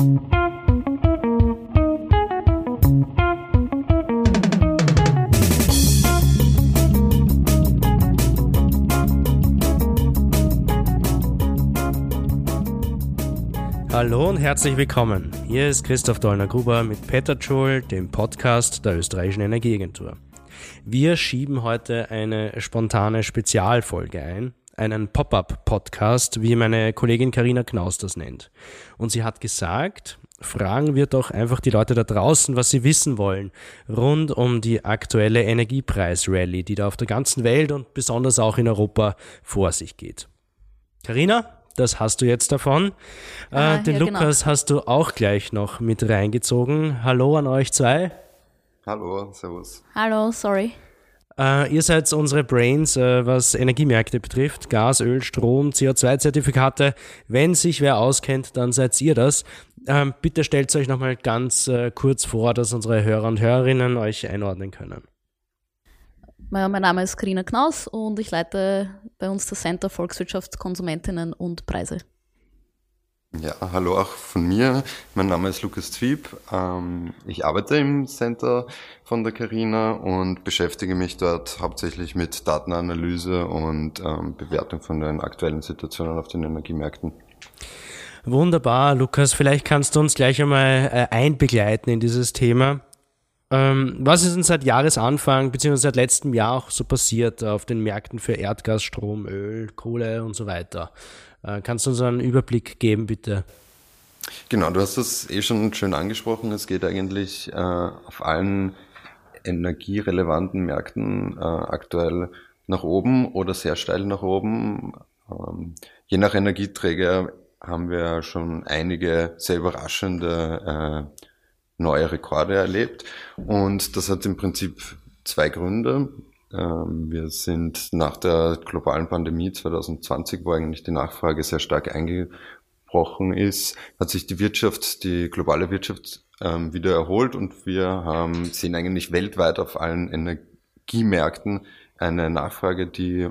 Hallo und herzlich willkommen. Hier ist Christoph Dollner-Gruber mit Peter Schul, dem Podcast der österreichischen Energieagentur. Wir schieben heute eine spontane Spezialfolge ein, einen Pop-up-Podcast, wie meine Kollegin Karina Knaus das nennt. Und sie hat gesagt, fragen wir doch einfach die Leute da draußen, was sie wissen wollen, rund um die aktuelle Energiepreis-Rallye, die da auf der ganzen Welt und besonders auch in Europa vor sich geht. Karina, das hast du jetzt davon. Ah, äh, den ja, genau. Lukas genau. hast du auch gleich noch mit reingezogen. Hallo an euch zwei. Hallo, servus. Hallo, sorry. Äh, ihr seid unsere Brains, äh, was Energiemärkte betrifft. Gas, Öl, Strom, CO2-Zertifikate. Wenn sich wer auskennt, dann seid ihr das. Ähm, bitte stellt euch nochmal ganz äh, kurz vor, dass unsere Hörer und Hörerinnen euch einordnen können. Mein Name ist Karina Knaus und ich leite bei uns das Center Volkswirtschaft, Konsumentinnen und Preise. Ja, hallo auch von mir. Mein Name ist Lukas Zwieb. Ähm, ich arbeite im Center von der Carina und beschäftige mich dort hauptsächlich mit Datenanalyse und ähm, Bewertung von den aktuellen Situationen auf den Energiemärkten. Wunderbar, Lukas. Vielleicht kannst du uns gleich einmal äh, einbegleiten in dieses Thema. Ähm, was ist denn seit Jahresanfang bzw. seit letztem Jahr auch so passiert auf den Märkten für Erdgas, Strom, Öl, Kohle und so weiter? Äh, kannst du uns einen Überblick geben, bitte? Genau, du hast das eh schon schön angesprochen. Es geht eigentlich äh, auf allen energierelevanten Märkten äh, aktuell nach oben oder sehr steil nach oben. Ähm, je nach Energieträger haben wir schon einige sehr überraschende äh, neue Rekorde erlebt. Und das hat im Prinzip zwei Gründe. Ähm, wir sind nach der globalen Pandemie 2020, wo eigentlich die Nachfrage sehr stark eingebrochen ist, hat sich die Wirtschaft, die globale Wirtschaft ähm, wieder erholt und wir haben, sehen eigentlich weltweit auf allen Energiemärkten eine Nachfrage, die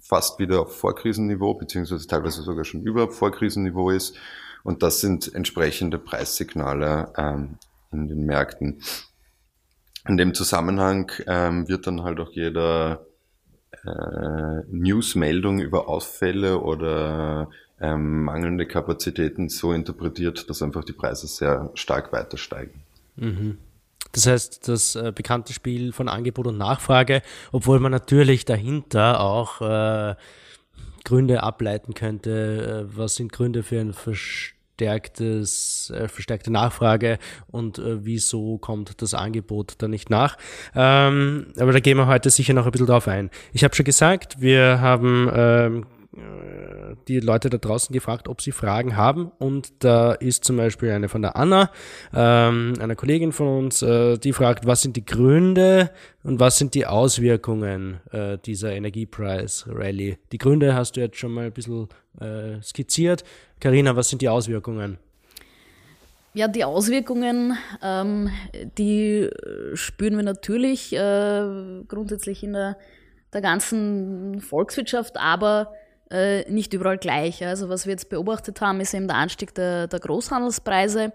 fast wieder auf Vorkrisenniveau, beziehungsweise teilweise sogar schon über Vorkrisenniveau ist. Und das sind entsprechende Preissignale ähm, in den Märkten. In dem Zusammenhang ähm, wird dann halt auch jeder äh, Newsmeldung über Ausfälle oder ähm, mangelnde Kapazitäten so interpretiert, dass einfach die Preise sehr stark weiter steigen. Mhm. Das heißt, das äh, bekannte Spiel von Angebot und Nachfrage, obwohl man natürlich dahinter auch äh, Gründe ableiten könnte. Äh, was sind Gründe für ein Versch verstärktes, äh, verstärkte Nachfrage und äh, wieso kommt das Angebot da nicht nach. Ähm, aber da gehen wir heute sicher noch ein bisschen drauf ein. Ich habe schon gesagt, wir haben ähm, äh, die Leute da draußen gefragt, ob sie Fragen haben. Und da ist zum Beispiel eine von der Anna, ähm, einer Kollegin von uns, äh, die fragt, was sind die Gründe und was sind die Auswirkungen äh, dieser Energiepreis-Rallye? Die Gründe hast du jetzt schon mal ein bisschen äh, skizziert. Karina, was sind die Auswirkungen? Ja, die Auswirkungen, ähm, die spüren wir natürlich äh, grundsätzlich in der, der ganzen Volkswirtschaft, aber äh, nicht überall gleich. Also was wir jetzt beobachtet haben, ist eben der Anstieg der, der Großhandelspreise.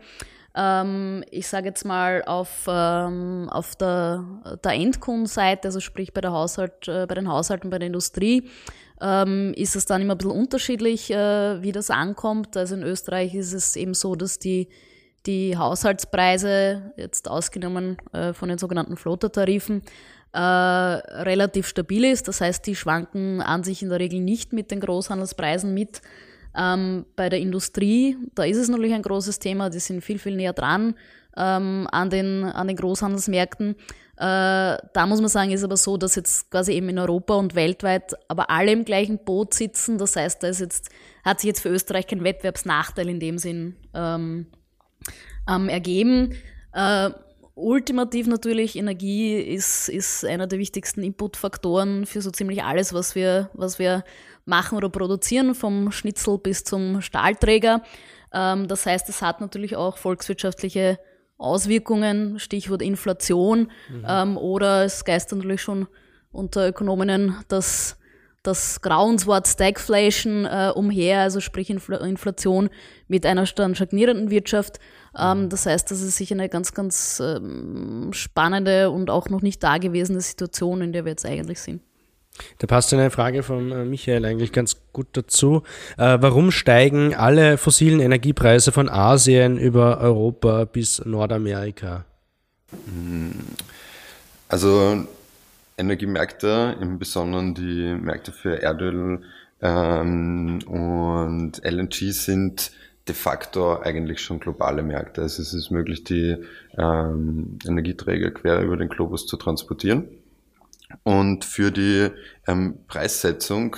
Ähm, ich sage jetzt mal auf, ähm, auf der, der Endkundenseite, also sprich bei, der Haushalt, äh, bei den Haushalten, bei der Industrie, ähm, ist es dann immer ein bisschen unterschiedlich, äh, wie das ankommt. Also in Österreich ist es eben so, dass die, die Haushaltspreise, jetzt ausgenommen äh, von den sogenannten Floater-Tarifen, äh, relativ stabil ist. Das heißt, die schwanken an sich in der Regel nicht mit den Großhandelspreisen mit. Ähm, bei der Industrie, da ist es natürlich ein großes Thema, die sind viel, viel näher dran ähm, an, den, an den Großhandelsmärkten. Äh, da muss man sagen, ist aber so, dass jetzt quasi eben in Europa und weltweit aber alle im gleichen Boot sitzen. Das heißt, da ist jetzt, hat sich jetzt für Österreich kein Wettbewerbsnachteil in dem Sinn ähm, ähm ergeben. Äh, ultimativ natürlich, Energie ist, ist einer der wichtigsten Inputfaktoren für so ziemlich alles, was wir, was wir machen oder produzieren, vom Schnitzel bis zum Stahlträger. Ähm, das heißt, es hat natürlich auch volkswirtschaftliche Auswirkungen, Stichwort Inflation, mhm. ähm, oder es geistert natürlich schon unter Ökonominnen das das Grauenswort Stagflation äh, umher, also sprich Infl Inflation mit einer dann stagnierenden Wirtschaft. Ähm, das heißt, das ist sicher eine ganz, ganz ähm, spannende und auch noch nicht dagewesene Situation, in der wir jetzt eigentlich sind. Da passt eine Frage von äh, Michael eigentlich ganz gut dazu. Äh, warum steigen alle fossilen Energiepreise von Asien über Europa bis Nordamerika? Also Energiemärkte, im Besonderen die Märkte für Erdöl ähm, und LNG sind de facto eigentlich schon globale Märkte. Also es ist möglich, die ähm, Energieträger quer über den Globus zu transportieren. Und für die ähm, Preissetzung,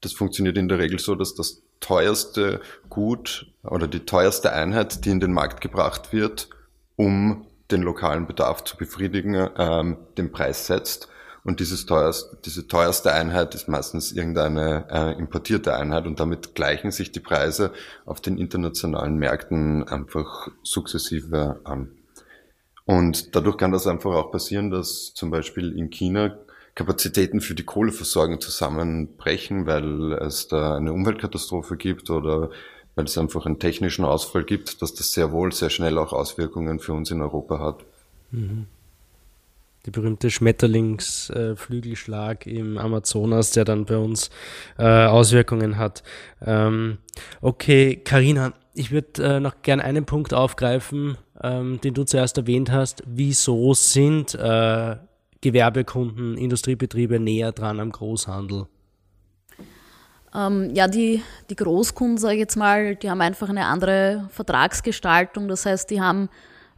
das funktioniert in der Regel so, dass das teuerste Gut oder die teuerste Einheit, die in den Markt gebracht wird, um den lokalen Bedarf zu befriedigen, ähm, den Preis setzt. Und dieses teuerste, diese teuerste Einheit ist meistens irgendeine äh, importierte Einheit und damit gleichen sich die Preise auf den internationalen Märkten einfach sukzessive an. Und dadurch kann das einfach auch passieren, dass zum Beispiel in China Kapazitäten für die Kohleversorgung zusammenbrechen, weil es da eine Umweltkatastrophe gibt oder weil es einfach einen technischen Ausfall gibt, dass das sehr wohl sehr schnell auch Auswirkungen für uns in Europa hat. Mhm. Die berühmte Schmetterlingsflügelschlag äh, im Amazonas, der dann bei uns äh, Auswirkungen hat. Ähm, okay, Karina, ich würde äh, noch gern einen Punkt aufgreifen, ähm, den du zuerst erwähnt hast. Wieso sind äh, Gewerbekunden, Industriebetriebe näher dran am Großhandel? Ähm, ja, die, die Großkunden, sage ich jetzt mal, die haben einfach eine andere Vertragsgestaltung. Das heißt, die haben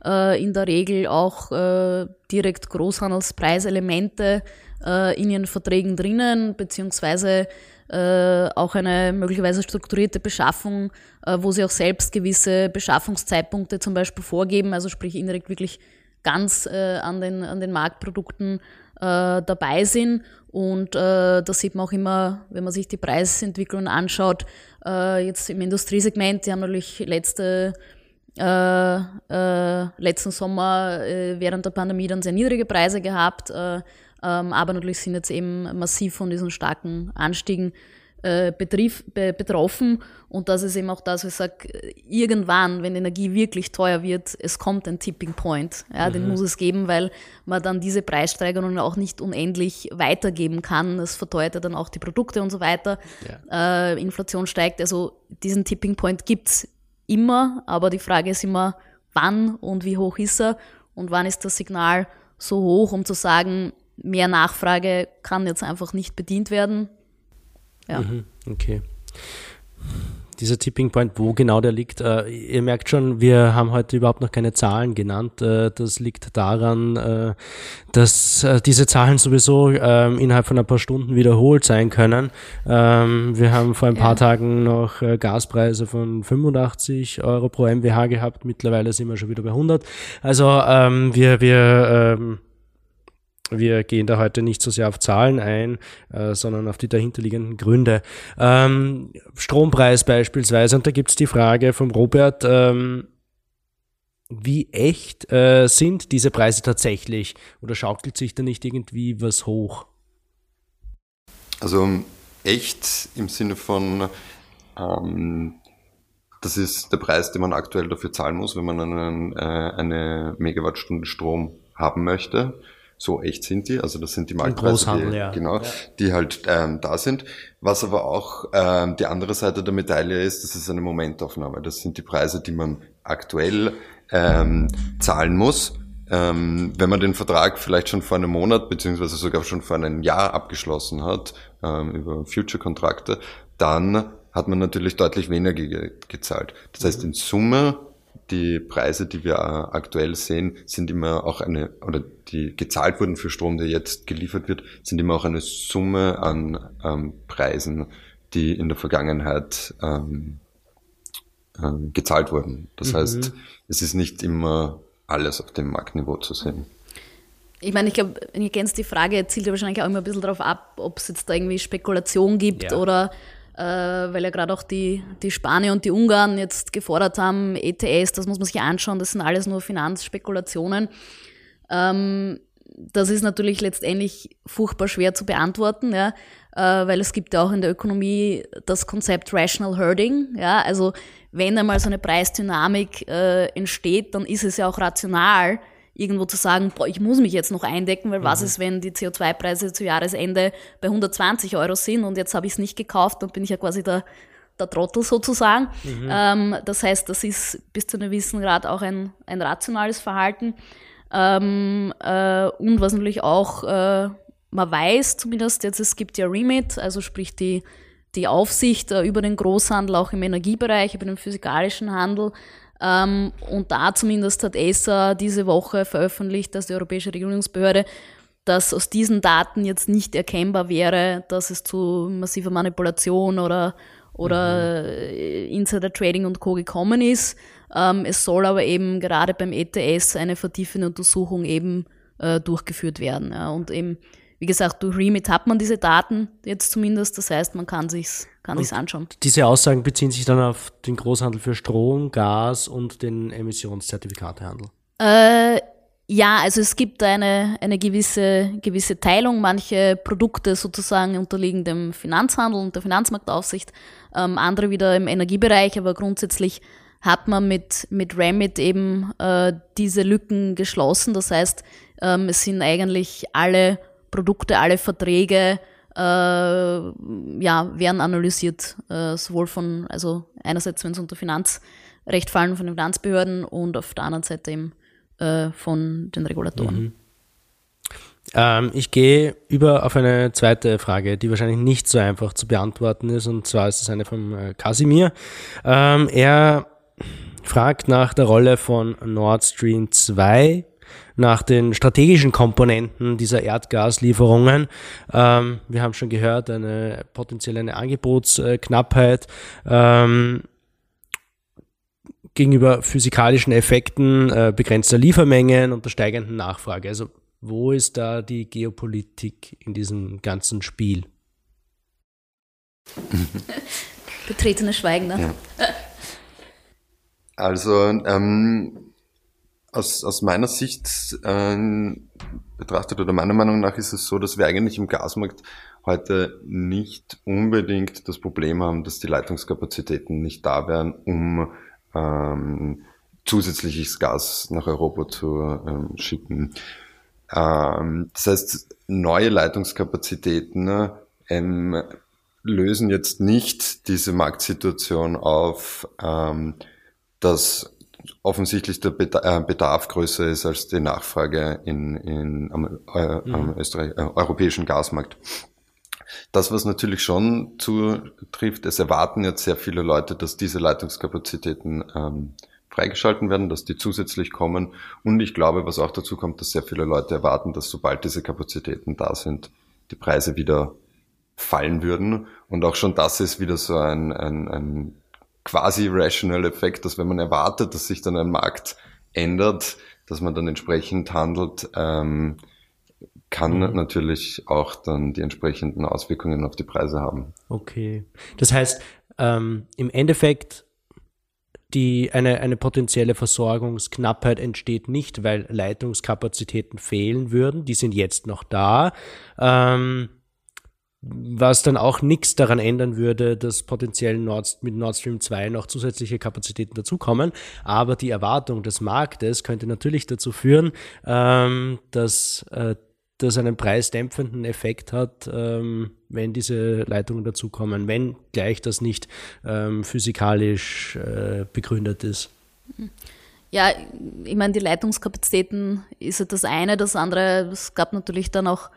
äh, in der Regel auch äh, direkt Großhandelspreiselemente äh, in ihren Verträgen drinnen, beziehungsweise äh, auch eine möglicherweise strukturierte Beschaffung, äh, wo sie auch selbst gewisse Beschaffungszeitpunkte zum Beispiel vorgeben, also sprich indirekt wirklich ganz äh, an, den, an den Marktprodukten äh, dabei sind. Und äh, da sieht man auch immer, wenn man sich die Preisentwicklung anschaut, äh, jetzt im Industriesegment, die haben natürlich letzte äh, äh, letzten Sommer äh, während der Pandemie dann sehr niedrige Preise gehabt, äh, aber natürlich sind jetzt eben massiv von diesen starken Anstiegen äh, betrief, be, betroffen. Und das ist eben auch das, was ich sage, irgendwann, wenn Energie wirklich teuer wird, es kommt ein Tipping Point. Ja, mhm. Den muss es geben, weil man dann diese Preissteigerungen auch nicht unendlich weitergeben kann. Das verteuert ja dann auch die Produkte und so weiter. Ja. Äh, Inflation steigt. Also diesen Tipping Point gibt's immer, aber die Frage ist immer, wann und wie hoch ist er und wann ist das Signal so hoch, um zu sagen, mehr Nachfrage kann jetzt einfach nicht bedient werden. Ja. Mhm, okay dieser Tipping Point, wo genau der liegt. Äh, ihr merkt schon, wir haben heute überhaupt noch keine Zahlen genannt. Äh, das liegt daran, äh, dass äh, diese Zahlen sowieso ähm, innerhalb von ein paar Stunden wiederholt sein können. Ähm, wir haben vor ein paar ja. Tagen noch äh, Gaspreise von 85 Euro pro MWH gehabt. Mittlerweile sind wir schon wieder bei 100. Also ähm, wir, wir ähm, wir gehen da heute nicht so sehr auf Zahlen ein, äh, sondern auf die dahinterliegenden Gründe. Ähm, Strompreis beispielsweise, und da gibt's die Frage vom Robert, ähm, wie echt äh, sind diese Preise tatsächlich oder schaukelt sich da nicht irgendwie was hoch? Also echt im Sinne von, ähm, das ist der Preis, den man aktuell dafür zahlen muss, wenn man einen, äh, eine Megawattstunde Strom haben möchte so echt sind die, also das sind die Marktpreise, die, ja. genau, ja. die halt ähm, da sind. Was aber auch ähm, die andere Seite der Medaille ist, das ist eine Momentaufnahme. Das sind die Preise, die man aktuell ähm, zahlen muss. Ähm, wenn man den Vertrag vielleicht schon vor einem Monat beziehungsweise sogar schon vor einem Jahr abgeschlossen hat ähm, über Future-Kontrakte, dann hat man natürlich deutlich weniger ge gezahlt. Das heißt, in Summe die Preise, die wir aktuell sehen, sind immer auch eine, oder die gezahlt wurden für Strom, der jetzt geliefert wird, sind immer auch eine Summe an ähm, Preisen, die in der Vergangenheit ähm, äh, gezahlt wurden. Das mhm. heißt, es ist nicht immer alles auf dem Marktniveau zu sehen. Ich meine, ich glaube, ihr kennst die Frage, zielt ja wahrscheinlich auch immer ein bisschen darauf ab, ob es jetzt da irgendwie Spekulation gibt ja. oder äh, weil ja gerade auch die, die Spanier und die Ungarn jetzt gefordert haben, ETS, das muss man sich anschauen, das sind alles nur Finanzspekulationen. Ähm, das ist natürlich letztendlich furchtbar schwer zu beantworten, ja, äh, weil es gibt ja auch in der Ökonomie das Konzept Rational Herding, ja, also wenn einmal so eine Preisdynamik äh, entsteht, dann ist es ja auch rational, irgendwo zu sagen, boah, ich muss mich jetzt noch eindecken, weil mhm. was ist, wenn die CO2-Preise zu Jahresende bei 120 Euro sind und jetzt habe ich es nicht gekauft, dann bin ich ja quasi der, der Trottel sozusagen. Mhm. Ähm, das heißt, das ist bis zu einem gewissen Grad auch ein, ein rationales Verhalten. Ähm, äh, und was natürlich auch äh, man weiß, zumindest jetzt, es gibt ja Remit, also sprich die, die Aufsicht äh, über den Großhandel auch im Energiebereich, über den physikalischen Handel. Ähm, und da zumindest hat ESA diese Woche veröffentlicht, dass die Europäische Regulierungsbehörde, dass aus diesen Daten jetzt nicht erkennbar wäre, dass es zu massiver Manipulation oder, oder mhm. Insider Trading und Co. gekommen ist. Ähm, es soll aber eben gerade beim ETS eine vertiefende Untersuchung eben äh, durchgeführt werden. Und eben, wie gesagt, durch Remit hat man diese Daten jetzt zumindest. Das heißt, man kann sich's, kann sich's anschauen. Diese Aussagen beziehen sich dann auf den Großhandel für Strom, Gas und den Emissionszertifikatehandel. Äh, ja, also es gibt eine, eine gewisse, gewisse Teilung. Manche Produkte sozusagen unterliegen dem Finanzhandel und der Finanzmarktaufsicht, ähm, andere wieder im Energiebereich, aber grundsätzlich hat man mit, mit Remit eben äh, diese Lücken geschlossen. Das heißt, ähm, es sind eigentlich alle Produkte, alle Verträge, äh, ja, werden analysiert, äh, sowohl von, also einerseits, wenn es unter Finanzrecht fallen, von den Finanzbehörden und auf der anderen Seite eben äh, von den Regulatoren. Mhm. Ähm, ich gehe über auf eine zweite Frage, die wahrscheinlich nicht so einfach zu beantworten ist, und zwar ist es eine von äh, Kasimir. Ähm, er fragt nach der Rolle von Nord Stream 2, nach den strategischen Komponenten dieser Erdgaslieferungen. Ähm, wir haben schon gehört, eine potenzielle eine Angebotsknappheit. Ähm, gegenüber physikalischen Effekten äh, begrenzter Liefermengen und der steigenden Nachfrage. Also wo ist da die Geopolitik in diesem ganzen Spiel? Betretenes Schweigen, ne? Ja. Also ähm, aus, aus meiner Sicht ähm, betrachtet oder meiner Meinung nach ist es so, dass wir eigentlich im Gasmarkt heute nicht unbedingt das Problem haben, dass die Leitungskapazitäten nicht da wären, um ähm, zusätzliches Gas nach Europa zu ähm, schicken. Ähm, das heißt, neue Leitungskapazitäten ne, ähm, lösen jetzt nicht diese Marktsituation auf, ähm, dass offensichtlich der äh, Bedarf größer ist als die Nachfrage in, in, am, äh, mhm. am Österreich, äh, europäischen Gasmarkt. Das, was natürlich schon zutrifft, es erwarten jetzt sehr viele Leute, dass diese Leitungskapazitäten ähm, freigeschalten werden, dass die zusätzlich kommen. Und ich glaube, was auch dazu kommt, dass sehr viele Leute erwarten, dass sobald diese Kapazitäten da sind, die Preise wieder fallen würden. Und auch schon das ist wieder so ein, ein, ein quasi rational Effekt, dass wenn man erwartet, dass sich dann ein Markt ändert, dass man dann entsprechend handelt, ähm, kann mhm. natürlich auch dann die entsprechenden Auswirkungen auf die Preise haben. Okay. Das heißt, ähm, im Endeffekt die, eine, eine potenzielle Versorgungsknappheit entsteht nicht, weil Leitungskapazitäten fehlen würden. Die sind jetzt noch da. Ähm, was dann auch nichts daran ändern würde, dass potenziell Nord, mit Nord Stream 2 noch zusätzliche Kapazitäten dazukommen. Aber die Erwartung des Marktes könnte natürlich dazu führen, ähm, dass äh, das einen preisdämpfenden Effekt hat, ähm, wenn diese Leitungen dazukommen, wenn gleich das nicht ähm, physikalisch äh, begründet ist. Ja, ich meine, die Leitungskapazitäten ist ja das eine, das andere, es gab natürlich dann auch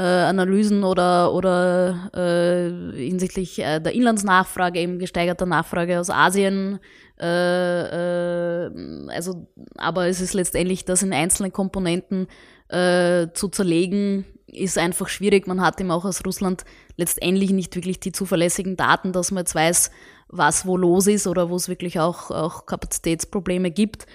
äh, Analysen oder, oder äh, hinsichtlich äh, der Inlandsnachfrage, eben gesteigerter Nachfrage aus Asien. Äh, äh, also, aber es ist letztendlich das in einzelnen Komponenten äh, zu zerlegen, ist einfach schwierig. Man hat eben auch aus Russland letztendlich nicht wirklich die zuverlässigen Daten, dass man jetzt weiß, was wo los ist oder wo es wirklich auch, auch Kapazitätsprobleme gibt.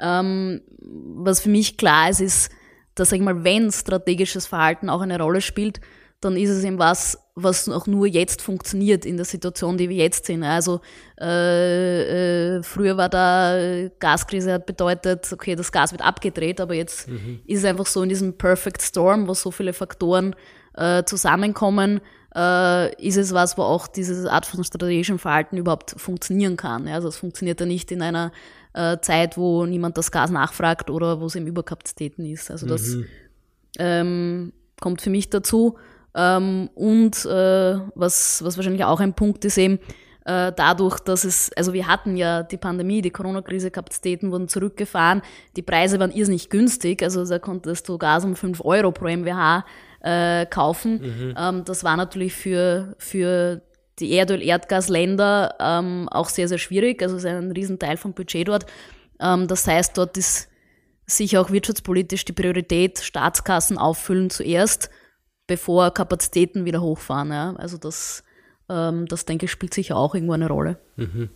Ähm, was für mich klar ist, ist, dass, sag ich mal, wenn strategisches Verhalten auch eine Rolle spielt, dann ist es eben was, was auch nur jetzt funktioniert in der Situation, die wir jetzt sind. Also äh, äh, früher war da Gaskrise hat bedeutet, okay, das Gas wird abgedreht, aber jetzt mhm. ist es einfach so in diesem Perfect Storm, wo so viele Faktoren äh, zusammenkommen, äh, ist es was, wo auch diese Art von strategischem Verhalten überhaupt funktionieren kann. Ja? Also es funktioniert ja nicht in einer äh, Zeit, wo niemand das Gas nachfragt oder wo es im Überkapazitäten ist. Also das mhm. ähm, kommt für mich dazu. Ähm, und äh, was, was wahrscheinlich auch ein Punkt ist eben, äh, dadurch, dass es, also wir hatten ja die Pandemie, die Corona-Krise, Kapazitäten wurden zurückgefahren, die Preise waren irrsinnig günstig, also da konntest du Gas um 5 Euro pro MWH äh, kaufen. Mhm. Ähm, das war natürlich für, für die Erdöl-Erdgasländer ähm, auch sehr, sehr schwierig, also es ist ein Riesenteil vom Budget dort. Ähm, das heißt, dort ist sicher auch wirtschaftspolitisch die Priorität, Staatskassen auffüllen zuerst bevor Kapazitäten wieder hochfahren. Ja. Also das, ähm, das denke ich, spielt sicher auch irgendwo eine Rolle. Mhm.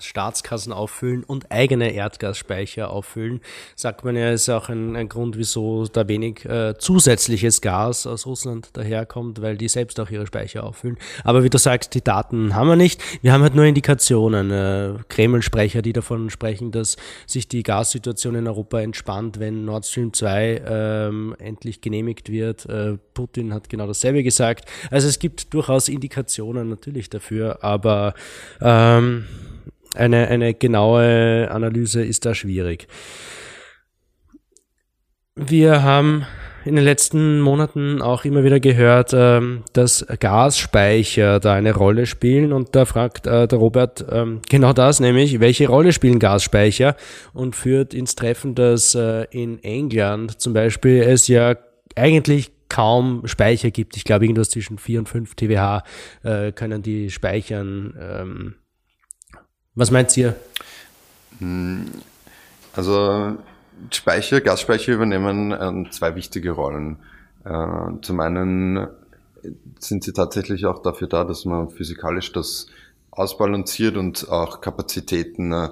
Staatskassen auffüllen und eigene Erdgasspeicher auffüllen. Sagt man ja, ist auch ein, ein Grund, wieso da wenig äh, zusätzliches Gas aus Russland daherkommt, weil die selbst auch ihre Speicher auffüllen. Aber wie du sagst, die Daten haben wir nicht. Wir haben halt nur Indikationen. Äh, Kreml-Sprecher, die davon sprechen, dass sich die Gassituation in Europa entspannt, wenn Nord Stream 2 ähm, endlich genehmigt wird. Äh, Putin hat genau dasselbe gesagt. Also es gibt durchaus Indikationen natürlich dafür, aber ähm, eine, eine genaue Analyse ist da schwierig. Wir haben in den letzten Monaten auch immer wieder gehört, ähm, dass Gasspeicher da eine Rolle spielen und da fragt äh, der Robert ähm, genau das, nämlich welche Rolle spielen Gasspeicher und führt ins Treffen, dass äh, in England zum Beispiel es ja eigentlich kaum Speicher gibt. Ich glaube, irgendwas zwischen 4 und 5 TWH äh, können die speichern. Ähm, was meint ihr? Hm, also Speicher, Gasspeicher übernehmen äh, zwei wichtige Rollen. Äh, zum einen sind sie tatsächlich auch dafür da, dass man physikalisch das ausbalanciert und auch Kapazitäten äh,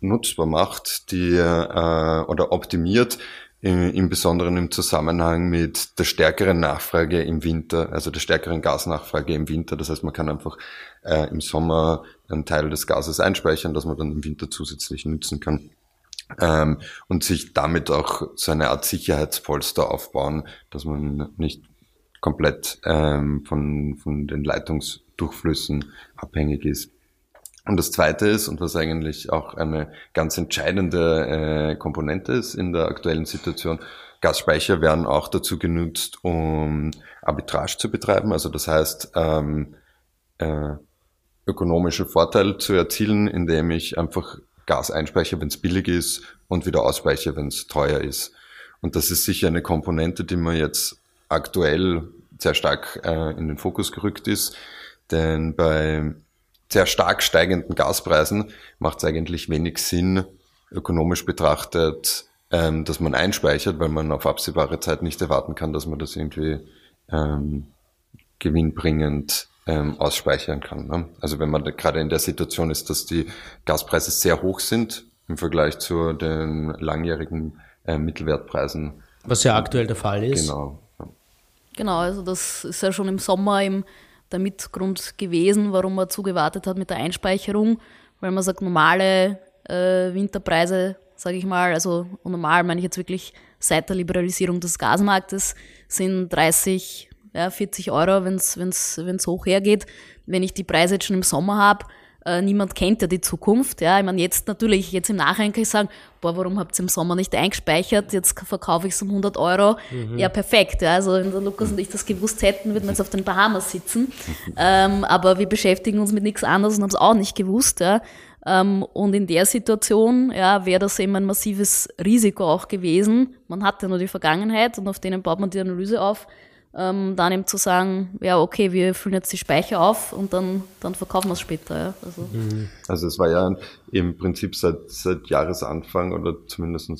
nutzbar macht, die oder optimiert, im Besonderen im Zusammenhang mit der stärkeren Nachfrage im Winter, also der stärkeren Gasnachfrage im Winter. Das heißt, man kann einfach äh, im Sommer einen Teil des Gases einspeichern, das man dann im Winter zusätzlich nutzen kann. Ähm, und sich damit auch so eine Art Sicherheitspolster aufbauen, dass man nicht komplett ähm, von, von den Leitungsdurchflüssen abhängig ist. Und das Zweite ist, und was eigentlich auch eine ganz entscheidende äh, Komponente ist in der aktuellen Situation, Gasspeicher werden auch dazu genutzt, um Arbitrage zu betreiben. Also das heißt, ähm, äh, ökonomischen Vorteil zu erzielen, indem ich einfach Gas einspeichere, wenn es billig ist und wieder ausspeichere, wenn es teuer ist. Und das ist sicher eine Komponente, die man jetzt aktuell sehr stark äh, in den Fokus gerückt ist. Denn bei sehr stark steigenden Gaspreisen macht es eigentlich wenig Sinn, ökonomisch betrachtet, ähm, dass man einspeichert, weil man auf absehbare Zeit nicht erwarten kann, dass man das irgendwie ähm, gewinnbringend ähm, ausspeichern kann. Ne? Also wenn man gerade in der Situation ist, dass die Gaspreise sehr hoch sind im Vergleich zu den langjährigen äh, Mittelwertpreisen. Was ja aktuell der Fall ist. Genau. Genau, also das ist ja schon im Sommer im der Mitgrund gewesen, warum man zugewartet hat mit der Einspeicherung, weil man sagt, normale äh, Winterpreise, sage ich mal, also normal meine ich jetzt wirklich seit der Liberalisierung des Gasmarktes, sind 30, ja, 40 Euro, wenn es hoch hergeht. Wenn ich die Preise jetzt schon im Sommer habe, äh, niemand kennt ja die Zukunft. Ja, ich meine, jetzt natürlich, jetzt im Nachhinein kann ich sagen, boah, warum habt ihr im Sommer nicht eingespeichert? Jetzt verkaufe ich es um 100 Euro. Mhm. Ja, perfekt. Ja, also wenn der Lukas und ich das gewusst hätten, würden wir jetzt auf den Bahamas sitzen. Ähm, aber wir beschäftigen uns mit nichts anderes und haben es auch nicht gewusst. Ja. Ähm, und in der Situation ja, wäre das eben ein massives Risiko auch gewesen. Man hat ja nur die Vergangenheit und auf denen baut man die Analyse auf ähm, dann eben zu sagen, ja, okay, wir füllen jetzt die Speicher auf und dann, dann verkaufen wir es später. Ja. Also. Mhm. also es war ja im Prinzip seit, seit Jahresanfang oder zumindest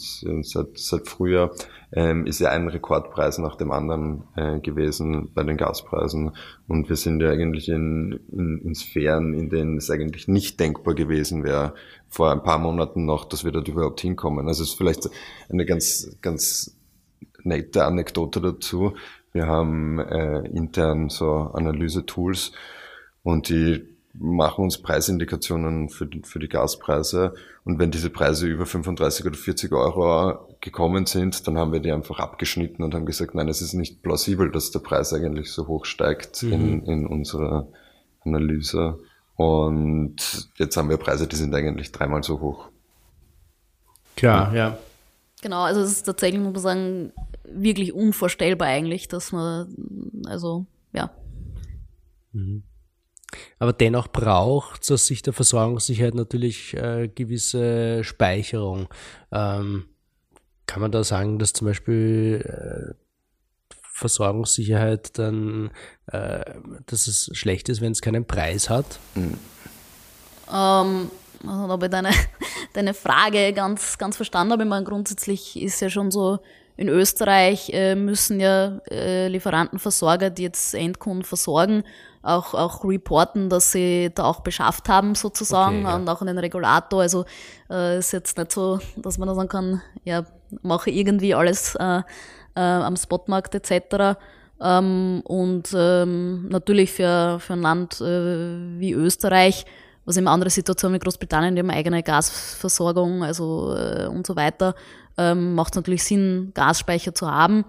seit, seit Frühjahr ähm, ist ja ein Rekordpreis nach dem anderen äh, gewesen bei den Gaspreisen. Und wir sind ja eigentlich in, in, in Sphären, in denen es eigentlich nicht denkbar gewesen wäre, vor ein paar Monaten noch, dass wir dort überhaupt hinkommen. Also es ist vielleicht eine ganz, ganz nette Anekdote dazu Wir haben äh, intern so Analyse-Tools und die machen uns Preisindikationen für die, für die Gaspreise. Und wenn diese Preise über 35 oder 40 Euro gekommen sind, dann haben wir die einfach abgeschnitten und haben gesagt, nein, es ist nicht plausibel, dass der Preis eigentlich so hoch steigt mhm. in, in unserer Analyse. Und jetzt haben wir Preise, die sind eigentlich dreimal so hoch. Klar, ja. Genau, also es ist tatsächlich, muss man sagen, wirklich unvorstellbar eigentlich, dass man, also, ja. Mhm. Aber dennoch braucht es aus Sicht der Versorgungssicherheit natürlich äh, gewisse Speicherung. Ähm, kann man da sagen, dass zum Beispiel äh, Versorgungssicherheit dann, äh, dass es schlecht ist, wenn es keinen Preis hat? Mhm. Ähm, also habe ich deine, deine Frage ganz, ganz verstanden, aber ich meine, grundsätzlich ist ja schon so, in Österreich äh, müssen ja äh, Lieferantenversorger, die jetzt Endkunden versorgen, auch, auch reporten, dass sie da auch beschafft haben sozusagen okay, ja. und auch an den Regulator. Also äh, ist jetzt nicht so, dass man da sagen kann, ja, mache irgendwie alles äh, äh, am Spotmarkt etc. Ähm, und ähm, natürlich für, für ein Land äh, wie Österreich, was immer andere Situation wie Großbritannien, die haben eigene Gasversorgung also äh, und so weiter, ähm, macht es natürlich Sinn, Gasspeicher zu haben.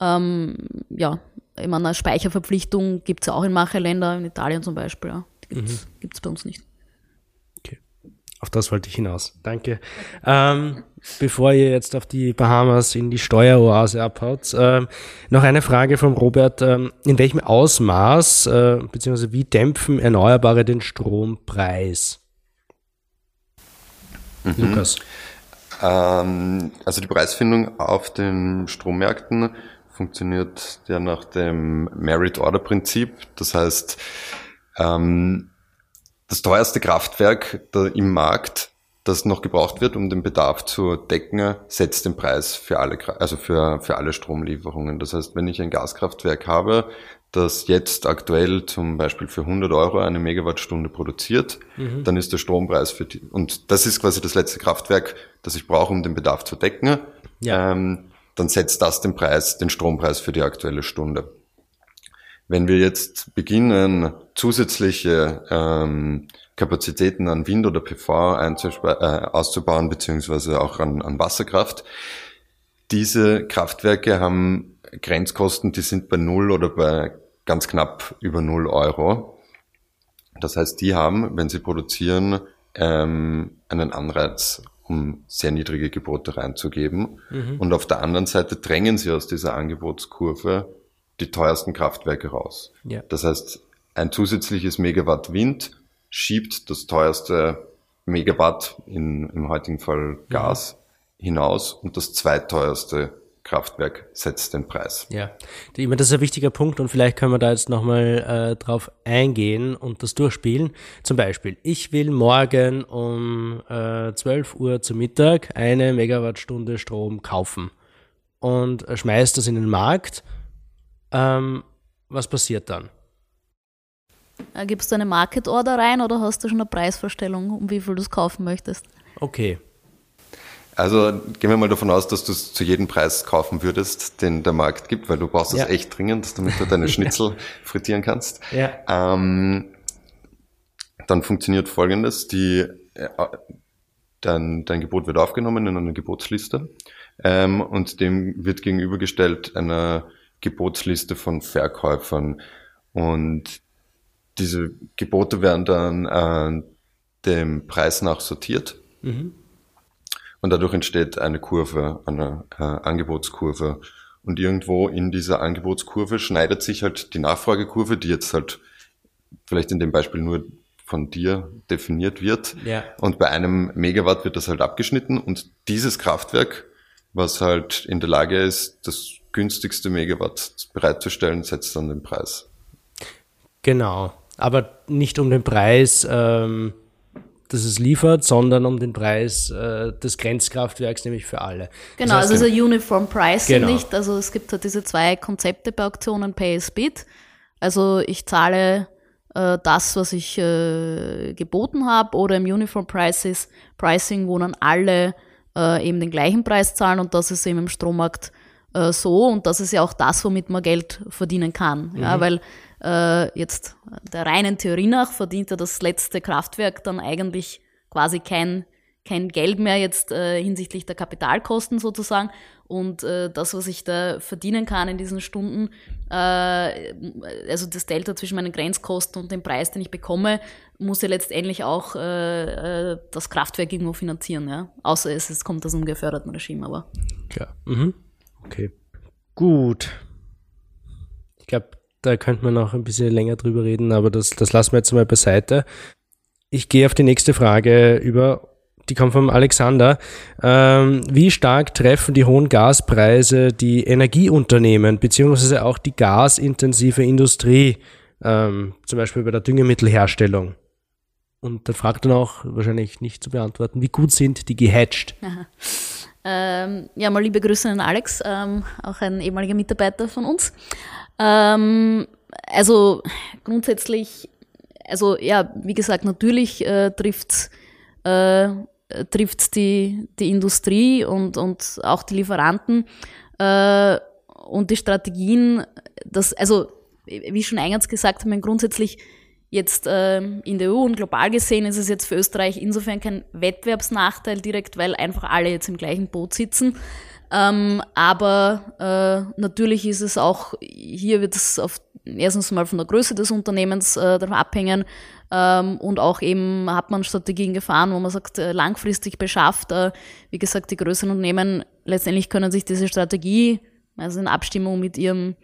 Ähm, ja, ich meine, eine Speicherverpflichtung gibt es ja auch in manchen Ländern, in Italien zum Beispiel. Ja. Gibt es mhm. bei uns nicht. Okay. Auf das wollte ich hinaus. Danke. Ähm, bevor ihr jetzt auf die Bahamas in die Steueroase abhaut, ähm, noch eine Frage vom Robert. Ähm, in welchem Ausmaß äh, bzw. wie dämpfen Erneuerbare den Strompreis? Mhm. Lukas. Ähm, also die Preisfindung auf den Strommärkten funktioniert ja nach dem Merit-Order-Prinzip. Das heißt, ähm, das teuerste Kraftwerk im Markt, das noch gebraucht wird, um den Bedarf zu decken, setzt den Preis für alle, also für, für alle Stromlieferungen. Das heißt, wenn ich ein Gaskraftwerk habe, das jetzt aktuell zum Beispiel für 100 Euro eine Megawattstunde produziert, mhm. dann ist der Strompreis für die, und das ist quasi das letzte Kraftwerk, das ich brauche, um den Bedarf zu decken. Ja. Ähm, dann setzt das den Preis, den Strompreis für die aktuelle Stunde. Wenn wir jetzt beginnen, zusätzliche ähm, Kapazitäten an Wind oder PV äh, auszubauen, beziehungsweise auch an, an Wasserkraft, diese Kraftwerke haben Grenzkosten, die sind bei null oder bei ganz knapp über null Euro. Das heißt, die haben, wenn sie produzieren, ähm, einen Anreiz, um sehr niedrige Gebote reinzugeben. Mhm. Und auf der anderen Seite drängen sie aus dieser Angebotskurve die teuersten Kraftwerke raus. Ja. Das heißt, ein zusätzliches Megawatt Wind schiebt das teuerste Megawatt, in, im heutigen Fall Gas, mhm. hinaus und das zweiteuerste Kraftwerk setzt den Preis. Ja, ich meine, das ist ein wichtiger Punkt und vielleicht können wir da jetzt nochmal äh, drauf eingehen und das durchspielen. Zum Beispiel, ich will morgen um äh, 12 Uhr zu Mittag eine Megawattstunde Strom kaufen und äh, schmeiß das in den Markt. Ähm, was passiert dann? Äh, gibst du eine Market Order rein oder hast du schon eine Preisvorstellung, um wie viel du es kaufen möchtest? Okay. Also gehen wir mal davon aus, dass du es zu jedem Preis kaufen würdest, den der Markt gibt, weil du brauchst es echt dringend, damit du deine Schnitzel frittieren kannst. Ja. Ähm, dann funktioniert folgendes, die, äh, dein, dein Gebot wird aufgenommen in eine Gebotsliste ähm, und dem wird gegenübergestellt eine Gebotsliste von Verkäufern. Und diese Gebote werden dann äh, dem Preis nach sortiert. Mhm. Und dadurch entsteht eine Kurve, eine äh, Angebotskurve. Und irgendwo in dieser Angebotskurve schneidet sich halt die Nachfragekurve, die jetzt halt vielleicht in dem Beispiel nur von dir definiert wird. Ja. Und bei einem Megawatt wird das halt abgeschnitten. Und dieses Kraftwerk, was halt in der Lage ist, das günstigste Megawatt bereitzustellen, setzt dann den Preis. Genau. Aber nicht um den Preis, ähm, dass es liefert, sondern um den Preis äh, des Grenzkraftwerks, nämlich für alle. Genau, das heißt, also so Uniform Pricing genau. nicht. Also es gibt halt diese zwei Konzepte bei Auktionen, Pay as Bid. Also ich zahle äh, das, was ich äh, geboten habe, oder im Uniform Prices, Pricing, wo dann alle äh, eben den gleichen Preis zahlen und das ist eben im Strommarkt äh, so und das ist ja auch das, womit man Geld verdienen kann. Mhm. Ja, weil äh, jetzt der reinen Theorie nach verdient ja das letzte Kraftwerk dann eigentlich quasi kein, kein Geld mehr jetzt äh, hinsichtlich der Kapitalkosten sozusagen. Und äh, das, was ich da verdienen kann in diesen Stunden, äh, also das Delta zwischen meinen Grenzkosten und dem Preis, den ich bekomme, muss ja letztendlich auch äh, äh, das Kraftwerk irgendwo finanzieren. Ja? Außer es, es kommt aus einem geförderten Regime, aber. Klar. Mhm. Okay. Gut. Ich glaube, da könnte man noch ein bisschen länger drüber reden, aber das, das lassen wir jetzt mal beiseite. Ich gehe auf die nächste Frage über. Die kommt vom Alexander. Ähm, wie stark treffen die hohen Gaspreise die Energieunternehmen beziehungsweise auch die gasintensive Industrie, ähm, zum Beispiel bei der Düngemittelherstellung? Und dann fragt er noch, wahrscheinlich nicht zu beantworten, wie gut sind die gehatcht? Ähm, ja, mal liebe Grüße an Alex, ähm, auch ein ehemaliger Mitarbeiter von uns. Ähm, also grundsätzlich, also ja, wie gesagt, natürlich äh, trifft äh, trifft die, die Industrie und, und auch die Lieferanten äh, und die Strategien, das, also wie schon eingangs gesagt habe, grundsätzlich jetzt äh, in der EU und global gesehen ist es jetzt für Österreich insofern kein Wettbewerbsnachteil direkt, weil einfach alle jetzt im gleichen Boot sitzen. Ähm, aber äh, natürlich ist es auch, hier wird es auf, erstens mal von der Größe des Unternehmens äh, davon abhängen ähm, und auch eben hat man Strategien gefahren, wo man sagt, äh, langfristig beschafft. Äh, wie gesagt, die größeren Unternehmen letztendlich können sich diese Strategie, also in Abstimmung mit ihrem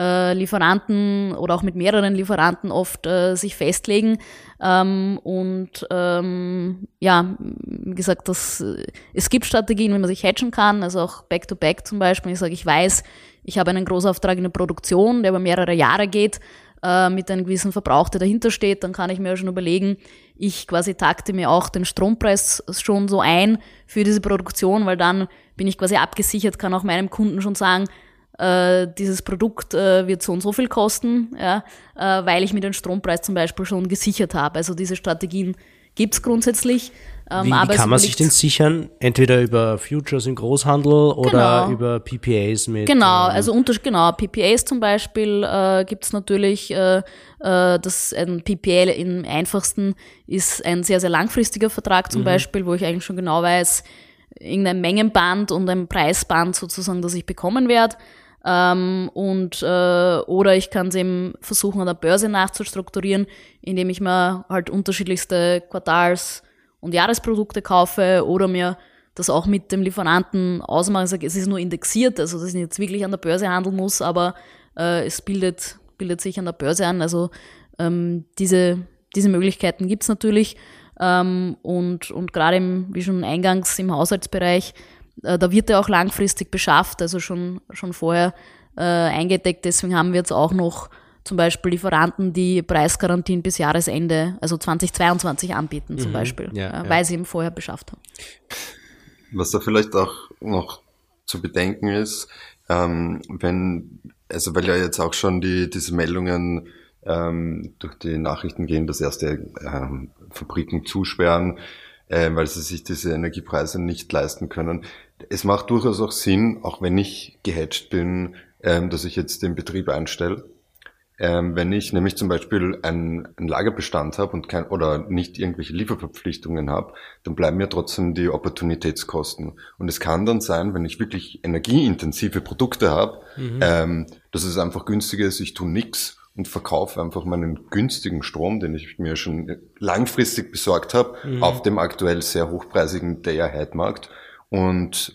äh, Lieferanten oder auch mit mehreren Lieferanten oft äh, sich festlegen. Ähm, und ähm, ja, wie gesagt, das, äh, es gibt Strategien, wie man sich hedgen kann, also auch Back-to-Back -back zum Beispiel. Ich sage, ich weiß, ich habe einen Großauftrag in der Produktion, der über mehrere Jahre geht, äh, mit einem gewissen Verbrauch, der dahinter steht, dann kann ich mir schon überlegen, ich quasi takte mir auch den Strompreis schon so ein für diese Produktion, weil dann bin ich quasi abgesichert, kann auch meinem Kunden schon sagen, äh, dieses Produkt äh, wird so und so viel kosten, ja, äh, weil ich mir den Strompreis zum Beispiel schon gesichert habe. Also diese Strategien gibt es grundsätzlich. Ähm, wie, wie kann man sich denn sichern? Entweder über Futures im Großhandel oder genau. über PPAs mit. Genau, ähm, also unter, genau, PPAs zum Beispiel äh, gibt es natürlich, äh, äh, das ein PPA im einfachsten ist ein sehr, sehr langfristiger Vertrag zum mhm. Beispiel, wo ich eigentlich schon genau weiß, irgendein Mengenband und ein Preisband sozusagen, das ich bekommen werde. Ähm, und äh, oder ich kann es eben versuchen an der Börse nachzustrukturieren, indem ich mir halt unterschiedlichste Quartals- und Jahresprodukte kaufe oder mir das auch mit dem Lieferanten ausmache. Ich sage, es ist nur indexiert, also dass ich jetzt wirklich an der Börse handeln muss, aber äh, es bildet, bildet sich an der Börse an. Also ähm, diese, diese Möglichkeiten gibt's natürlich. Ähm, und und gerade wie schon eingangs im Haushaltsbereich da wird er auch langfristig beschafft, also schon, schon vorher äh, eingedeckt. Deswegen haben wir jetzt auch noch zum Beispiel Lieferanten, die Preisgarantien bis Jahresende, also 2022 anbieten zum mhm, Beispiel, ja, äh, weil ja. sie eben vorher beschafft haben. Was da vielleicht auch noch zu bedenken ist, ähm, wenn, also weil ja jetzt auch schon die, diese Meldungen ähm, durch die Nachrichten gehen, dass erste ähm, Fabriken zusperren, äh, weil sie sich diese Energiepreise nicht leisten können es macht durchaus auch Sinn, auch wenn ich gehatcht bin, ähm, dass ich jetzt den Betrieb einstelle. Ähm, wenn ich nämlich zum Beispiel einen, einen Lagerbestand habe und kein, oder nicht irgendwelche Lieferverpflichtungen habe, dann bleiben mir trotzdem die Opportunitätskosten. Und es kann dann sein, wenn ich wirklich energieintensive Produkte habe, mhm. ähm, dass es einfach günstiger ist, ich tue nix und verkaufe einfach meinen günstigen Strom, den ich mir schon langfristig besorgt habe, mhm. auf dem aktuell sehr hochpreisigen Day-Ahead-Markt und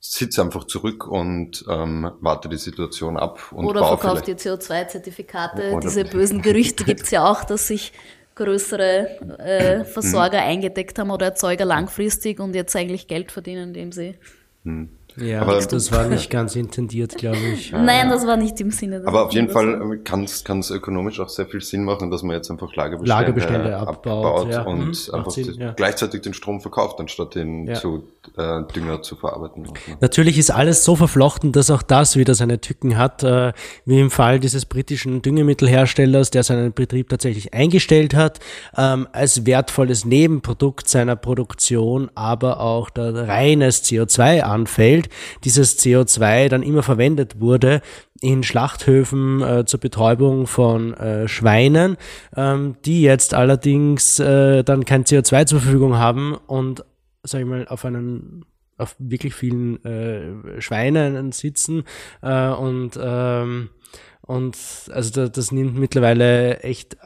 sitze einfach zurück und ähm, warte die Situation ab. Und oder verkauft ihr CO2-Zertifikate. Diese bösen Gerüchte gibt es ja auch, dass sich größere äh, Versorger mhm. eingedeckt haben oder Erzeuger langfristig und jetzt eigentlich Geld verdienen, indem sie mhm. Ja, aber das war nicht ganz intendiert, glaube ich. Nein, das war nicht im Sinne. Aber auf jeden Fall kann es ökonomisch auch sehr viel Sinn machen, dass man jetzt einfach Lagerbestände, Lagerbestände abbaut, abbaut ja. und mhm, einfach Sinn, ja. gleichzeitig den Strom verkauft, anstatt den ja. zu äh, Dünger zu verarbeiten. Natürlich ist alles so verflochten, dass auch das wieder seine Tücken hat, äh, wie im Fall dieses britischen Düngemittelherstellers, der seinen Betrieb tatsächlich eingestellt hat, ähm, als wertvolles Nebenprodukt seiner Produktion, aber auch der reines CO2 anfällt, dieses CO2 dann immer verwendet wurde in Schlachthöfen äh, zur Betäubung von äh, Schweinen, ähm, die jetzt allerdings äh, dann kein CO2 zur Verfügung haben und, sag ich mal, auf einen auf wirklich vielen äh, Schweinen sitzen äh, und ähm, und also da, das nimmt mittlerweile echt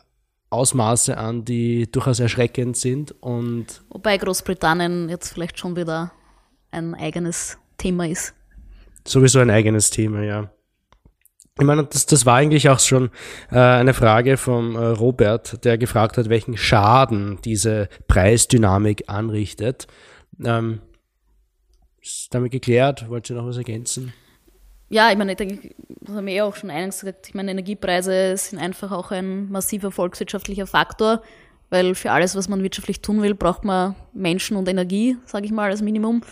Ausmaße an, die durchaus erschreckend sind. Und Wobei Großbritannien jetzt vielleicht schon wieder ein eigenes Thema ist. Sowieso ein eigenes Thema, ja. Ich meine, das, das war eigentlich auch schon äh, eine Frage vom äh, Robert, der gefragt hat, welchen Schaden diese Preisdynamik anrichtet. Ähm, ist damit geklärt? Wollt ihr noch was ergänzen? Ja, ich meine, ich denke, das haben wir eh auch schon eingangs gesagt, ich meine, Energiepreise sind einfach auch ein massiver volkswirtschaftlicher Faktor, weil für alles, was man wirtschaftlich tun will, braucht man Menschen und Energie, sage ich mal, als Minimum.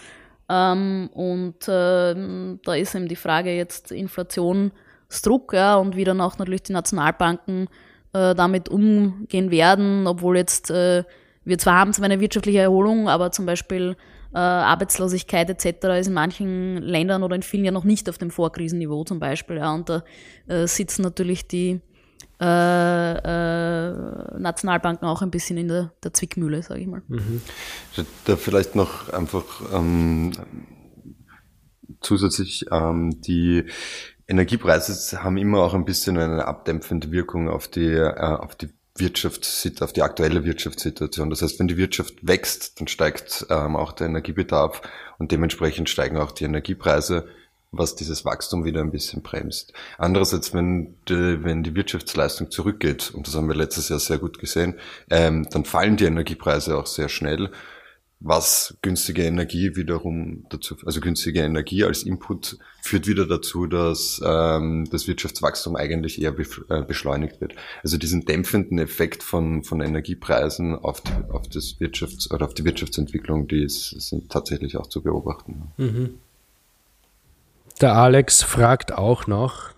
Ähm, und äh, da ist eben die Frage jetzt Inflationsdruck, ja, und wie dann auch natürlich die Nationalbanken äh, damit umgehen werden, obwohl jetzt äh, wir zwar haben zwar eine wirtschaftliche Erholung, aber zum Beispiel äh, Arbeitslosigkeit etc. ist in manchen Ländern oder in vielen ja noch nicht auf dem Vorkrisenniveau zum Beispiel. Ja, und da äh, sitzen natürlich die äh, äh, Nationalbanken auch ein bisschen in der, der Zwickmühle, sage ich mal. Mhm. Da vielleicht noch einfach ähm, zusätzlich ähm, die Energiepreise haben immer auch ein bisschen eine abdämpfende Wirkung auf die, äh, auf die Wirtschaftssituation, auf die aktuelle Wirtschaftssituation. Das heißt, wenn die Wirtschaft wächst, dann steigt ähm, auch der Energiebedarf und dementsprechend steigen auch die Energiepreise, was dieses Wachstum wieder ein bisschen bremst. Andererseits, wenn die, wenn die Wirtschaftsleistung zurückgeht, und das haben wir letztes Jahr sehr gut gesehen, ähm, dann fallen die Energiepreise auch sehr schnell was günstige Energie wiederum dazu, also günstige Energie als Input führt wieder dazu, dass ähm, das Wirtschaftswachstum eigentlich eher äh, beschleunigt wird. Also diesen dämpfenden Effekt von, von Energiepreisen auf die, auf das Wirtschafts- oder auf die Wirtschaftsentwicklung, die ist, sind tatsächlich auch zu beobachten. Mhm. Der Alex fragt auch noch,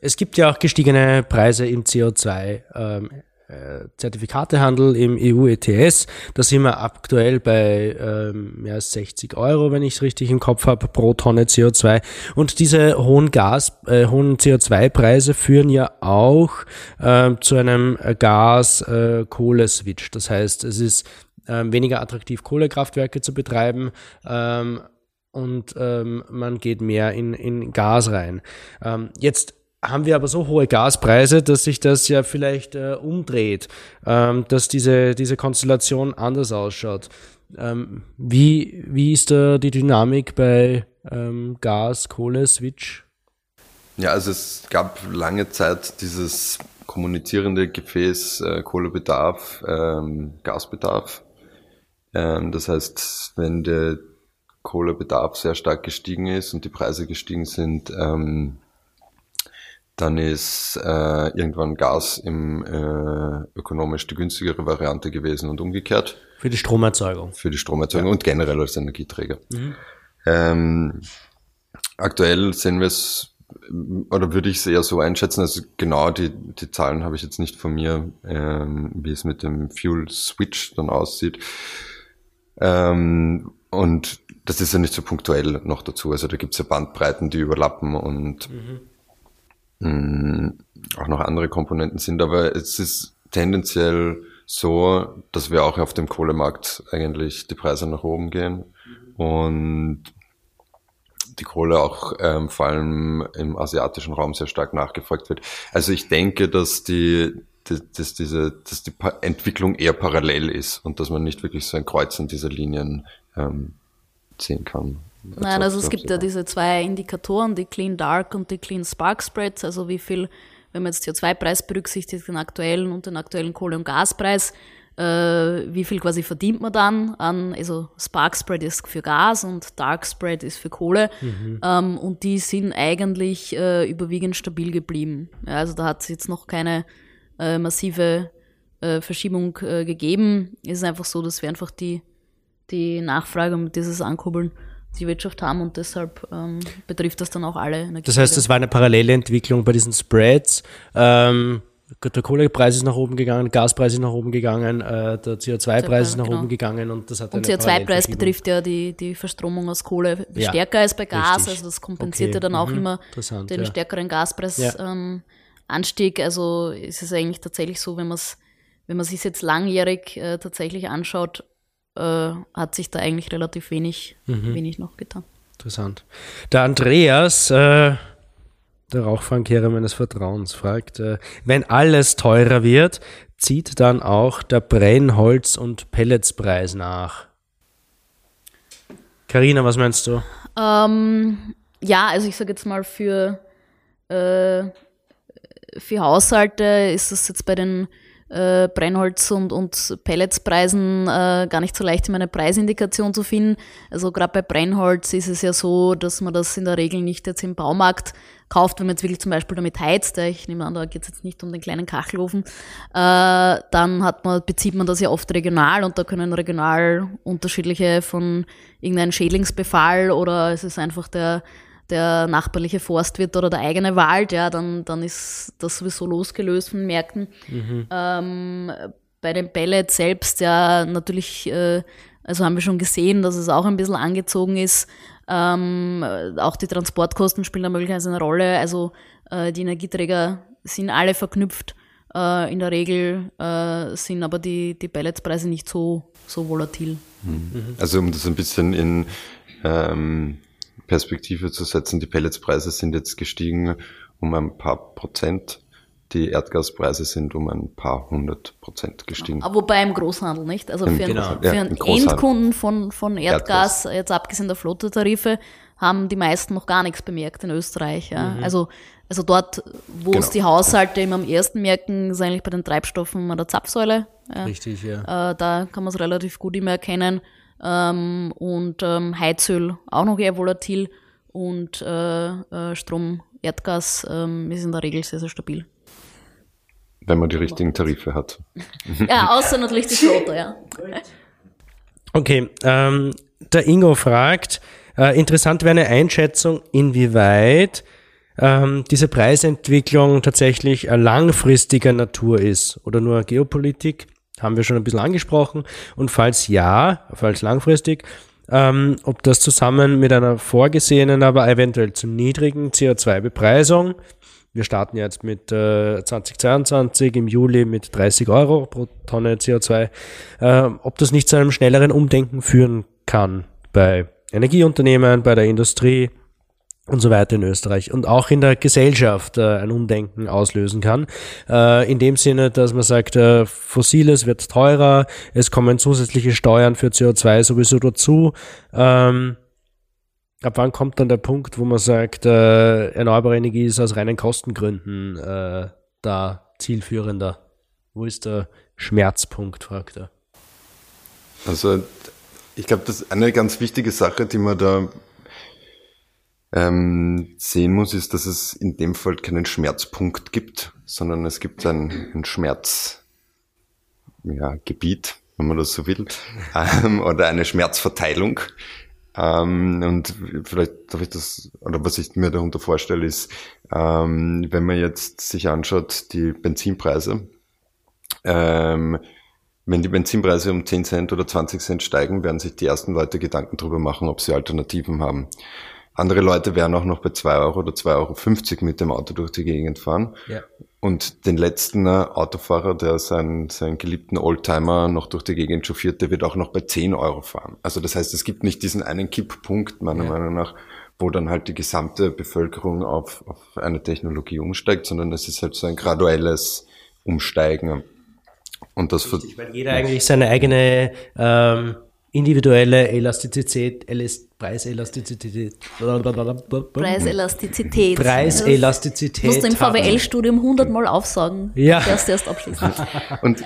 es gibt ja auch gestiegene Preise im CO2. Ähm, äh, im EU-ETS. Da sind wir aktuell bei ähm, mehr als 60 Euro, wenn ich es richtig im Kopf habe, pro Tonne CO2. Und diese hohen Gas, äh, hohen CO2-Preise führen ja auch äh, zu einem Gas-Kohle-Switch. das heißt, es ist äh, weniger attraktiv, Kohlekraftwerke zu betreiben. Ähm, und ähm, man geht mehr in, in Gas rein. Ähm, jetzt haben wir aber so hohe Gaspreise, dass sich das ja vielleicht äh, umdreht, ähm, dass diese, diese Konstellation anders ausschaut. Ähm, wie, wie ist da die Dynamik bei ähm, Gas, Kohle, Switch? Ja, also es gab lange Zeit dieses kommunizierende Gefäß äh, Kohlebedarf, ähm, Gasbedarf. Ähm, das heißt, wenn der Kohlebedarf sehr stark gestiegen ist und die Preise gestiegen sind, ähm, dann ist äh, irgendwann Gas im äh, ökonomisch die günstigere Variante gewesen und umgekehrt. Für die Stromerzeugung. Für die Stromerzeugung ja. und generell als Energieträger. Mhm. Ähm, aktuell sehen wir es, oder würde ich es eher so einschätzen, also genau die, die Zahlen habe ich jetzt nicht von mir, ähm, wie es mit dem Fuel Switch dann aussieht. Ähm, und das ist ja nicht so punktuell noch dazu. Also da gibt es ja Bandbreiten, die überlappen und mhm mh, hm, auch noch andere Komponenten sind, aber es ist tendenziell so, dass wir auch auf dem Kohlemarkt eigentlich die Preise nach oben gehen und die Kohle auch ähm, vor allem im asiatischen Raum sehr stark nachgefragt wird. Also ich denke, dass die, dass diese, dass die Entwicklung eher parallel ist und dass man nicht wirklich so ein Kreuzen dieser Linien ähm, ziehen kann. Nein, also es gibt ja diese zwei Indikatoren, die Clean Dark und die Clean Spark Spreads, also wie viel, wenn man jetzt CO2-Preis berücksichtigt, den aktuellen und den aktuellen Kohle- und Gaspreis, äh, wie viel quasi verdient man dann an, also Spark Spread ist für Gas und Dark Spread ist für Kohle mhm. ähm, und die sind eigentlich äh, überwiegend stabil geblieben. Ja, also da hat es jetzt noch keine äh, massive äh, Verschiebung äh, gegeben. Es ist einfach so, dass wir einfach die, die Nachfrage und dieses Ankurbeln die Wirtschaft haben und deshalb ähm, betrifft das dann auch alle. Das heißt, es war eine parallele Entwicklung bei diesen Spreads. Ähm, der Kohlepreis ist nach oben gegangen, Gaspreis ist nach oben gegangen, äh, der CO2-Preis ist nach genau. oben gegangen und das hat Und eine CO2-Preis Parallelverschiebung. betrifft ja die, die Verstromung aus Kohle Ja, stärker als bei Gas, richtig. also das kompensiert Okay, ja dann auch mhm, immer den ja. stärkeren Gaspreisanstieg. Ja. Ähm, also ist es eigentlich tatsächlich so, wenn man es wenn man sich jetzt langjährig äh, tatsächlich anschaut, äh, hat sich da eigentlich relativ wenig, Mhm. wenig noch getan. Interessant. Der Andreas, äh, der Rauchfangkehrer meines Vertrauens, fragt, äh, wenn alles teurer wird, zieht dann auch der Brennholz- und Pelletspreis nach? Karina, was meinst du? Ähm, ja, also ich sage jetzt mal für, äh, für Haushalte ist es jetzt bei den äh, Brennholz- und, und Pelletspreisen äh, gar nicht so leicht, immer eine Preisindikation zu finden. Also gerade bei Brennholz ist es ja so, dass man das in der Regel nicht jetzt im Baumarkt kauft, wenn man jetzt wirklich zum Beispiel damit heizt. Ich nehme an, da geht es jetzt nicht um den kleinen Kachelofen. Äh, dann hat man, bezieht man das ja oft regional und da können regional unterschiedliche von irgendeinem Schädlingsbefall oder es ist einfach der der nachbarliche Forstwirt oder der eigene Wald, ja, dann, dann ist das sowieso losgelöst von Märkten. Ähm, bei den Pellets selbst, ja, natürlich, äh, also haben wir schon gesehen, dass es auch ein bisschen angezogen ist. Ähm, äh, auch die Transportkosten spielen da möglicherweise eine Rolle. Also äh, die Energieträger sind alle verknüpft. Äh, in der Regel äh, sind aber die, die Pelletspreise nicht so, so volatil. Also um das ein bisschen in ähm, Perspektive zu setzen, die Pelletspreise sind jetzt gestiegen um ein paar Prozent. Die Erdgaspreise sind um ein paar hundert Prozent gestiegen. Aber wobei im Großhandel, nicht? Also Im für, einen, Großhandel, für ja, einen. Endkunden von, von Erdgas, jetzt abgesehen der Flottentarife, haben die meisten noch gar nichts bemerkt in Österreich. Ja. Also, also dort, wo Genau. es die Haushalte immer am ersten merken, ist eigentlich bei den Treibstoffen an der Zapfsäule. Ja. Richtig, ja. Äh, da kann man es relativ gut immer erkennen. Ähm, und ähm, Heizöl auch noch eher volatil und äh, äh, Strom, Erdgas ähm, ist in der Regel sehr, sehr stabil. wenn man die richtigen Tarife hat. Ja, außer natürlich die Flotte, ja. Okay, ähm, der Ingo fragt, äh, interessant wäre eine Einschätzung, inwieweit ähm, diese Preisentwicklung tatsächlich äh, langfristiger Natur ist oder nur Geopolitik. Haben wir schon ein bisschen angesprochen. Und falls ja, falls langfristig, ähm, ob das zusammen mit einer vorgesehenen, aber eventuell zu niedrigen CO2-Bepreisung, wir starten jetzt mit äh, 2022 im Juli mit 30 Euro pro Tonne CO2, äh, ob das nicht zu einem schnelleren Umdenken führen kann bei Energieunternehmen, bei der Industrie und so weiter in Österreich und auch in der Gesellschaft äh, ein Umdenken auslösen kann. Äh, in dem Sinne, dass man sagt, äh, Fossiles wird teurer, es kommen zusätzliche Steuern für CO2 sowieso dazu. Ähm, ab wann kommt dann der Punkt, wo man sagt, äh, erneuerbare Energie ist aus reinen Kostengründen äh, da zielführender? Wo ist der Schmerzpunkt, fragt er. Also ich glaube, das ist eine ganz wichtige Sache, die man da ähm, sehen muss, ist, dass es in dem Fall keinen Schmerzpunkt gibt, sondern es gibt ein, ein Schmerzgebiet, ja, Gebiet, wenn man das so will, ähm, oder eine Schmerzverteilung. Ähm, und vielleicht darf ich das, oder was ich mir darunter vorstelle, ist, ähm, wenn man jetzt sich anschaut, die Benzinpreise, ähm, wenn die Benzinpreise um 10 Cent oder 20 Cent steigen, werden sich die ersten Leute Gedanken darüber machen, ob sie Alternativen haben. Andere Leute werden auch noch bei 2 Euro oder 2,50 Euro mit dem Auto durch die Gegend fahren. Ja. Und den letzten äh, Autofahrer, der seinen, seinen geliebten Oldtimer noch durch die Gegend chauffiert, der wird auch noch bei 10 Euro fahren. Also das heißt, es gibt nicht diesen einen Kipppunkt, meiner Ja. Meinung nach, wo dann halt die gesamte Bevölkerung auf, auf eine Technologie umsteigt, sondern es ist halt so ein graduelles Umsteigen. Und das ver- Weil jeder eigentlich seine eigene ähm, individuelle Elastizität, Elas Preiselastizität, Preiselastizität. Preiselastizität. Das musst du im. VWL-Studium hundertmal aufsagen. Ja. Erst erst abschließen. Und,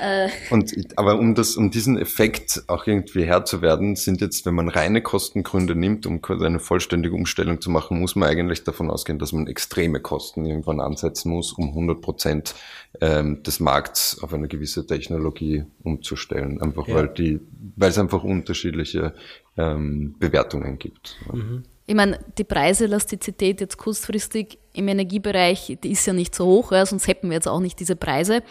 und aber um das, um diesen Effekt auch irgendwie Herr zu werden, sind jetzt, wenn man reine Kostengründe nimmt, um eine vollständige Umstellung zu machen, muss man eigentlich davon ausgehen, dass man extreme Kosten irgendwann ansetzen muss, um 100 Prozent ähm, des Markts auf eine gewisse Technologie umzustellen. Einfach Ja. weil die, weil es einfach unterschiedliche ähm, Bewertungen gibt. ich meine, die Preiselastizität jetzt kurzfristig im Energiebereich, die ist ja nicht so hoch, ja, sonst hätten wir jetzt auch nicht diese Preise.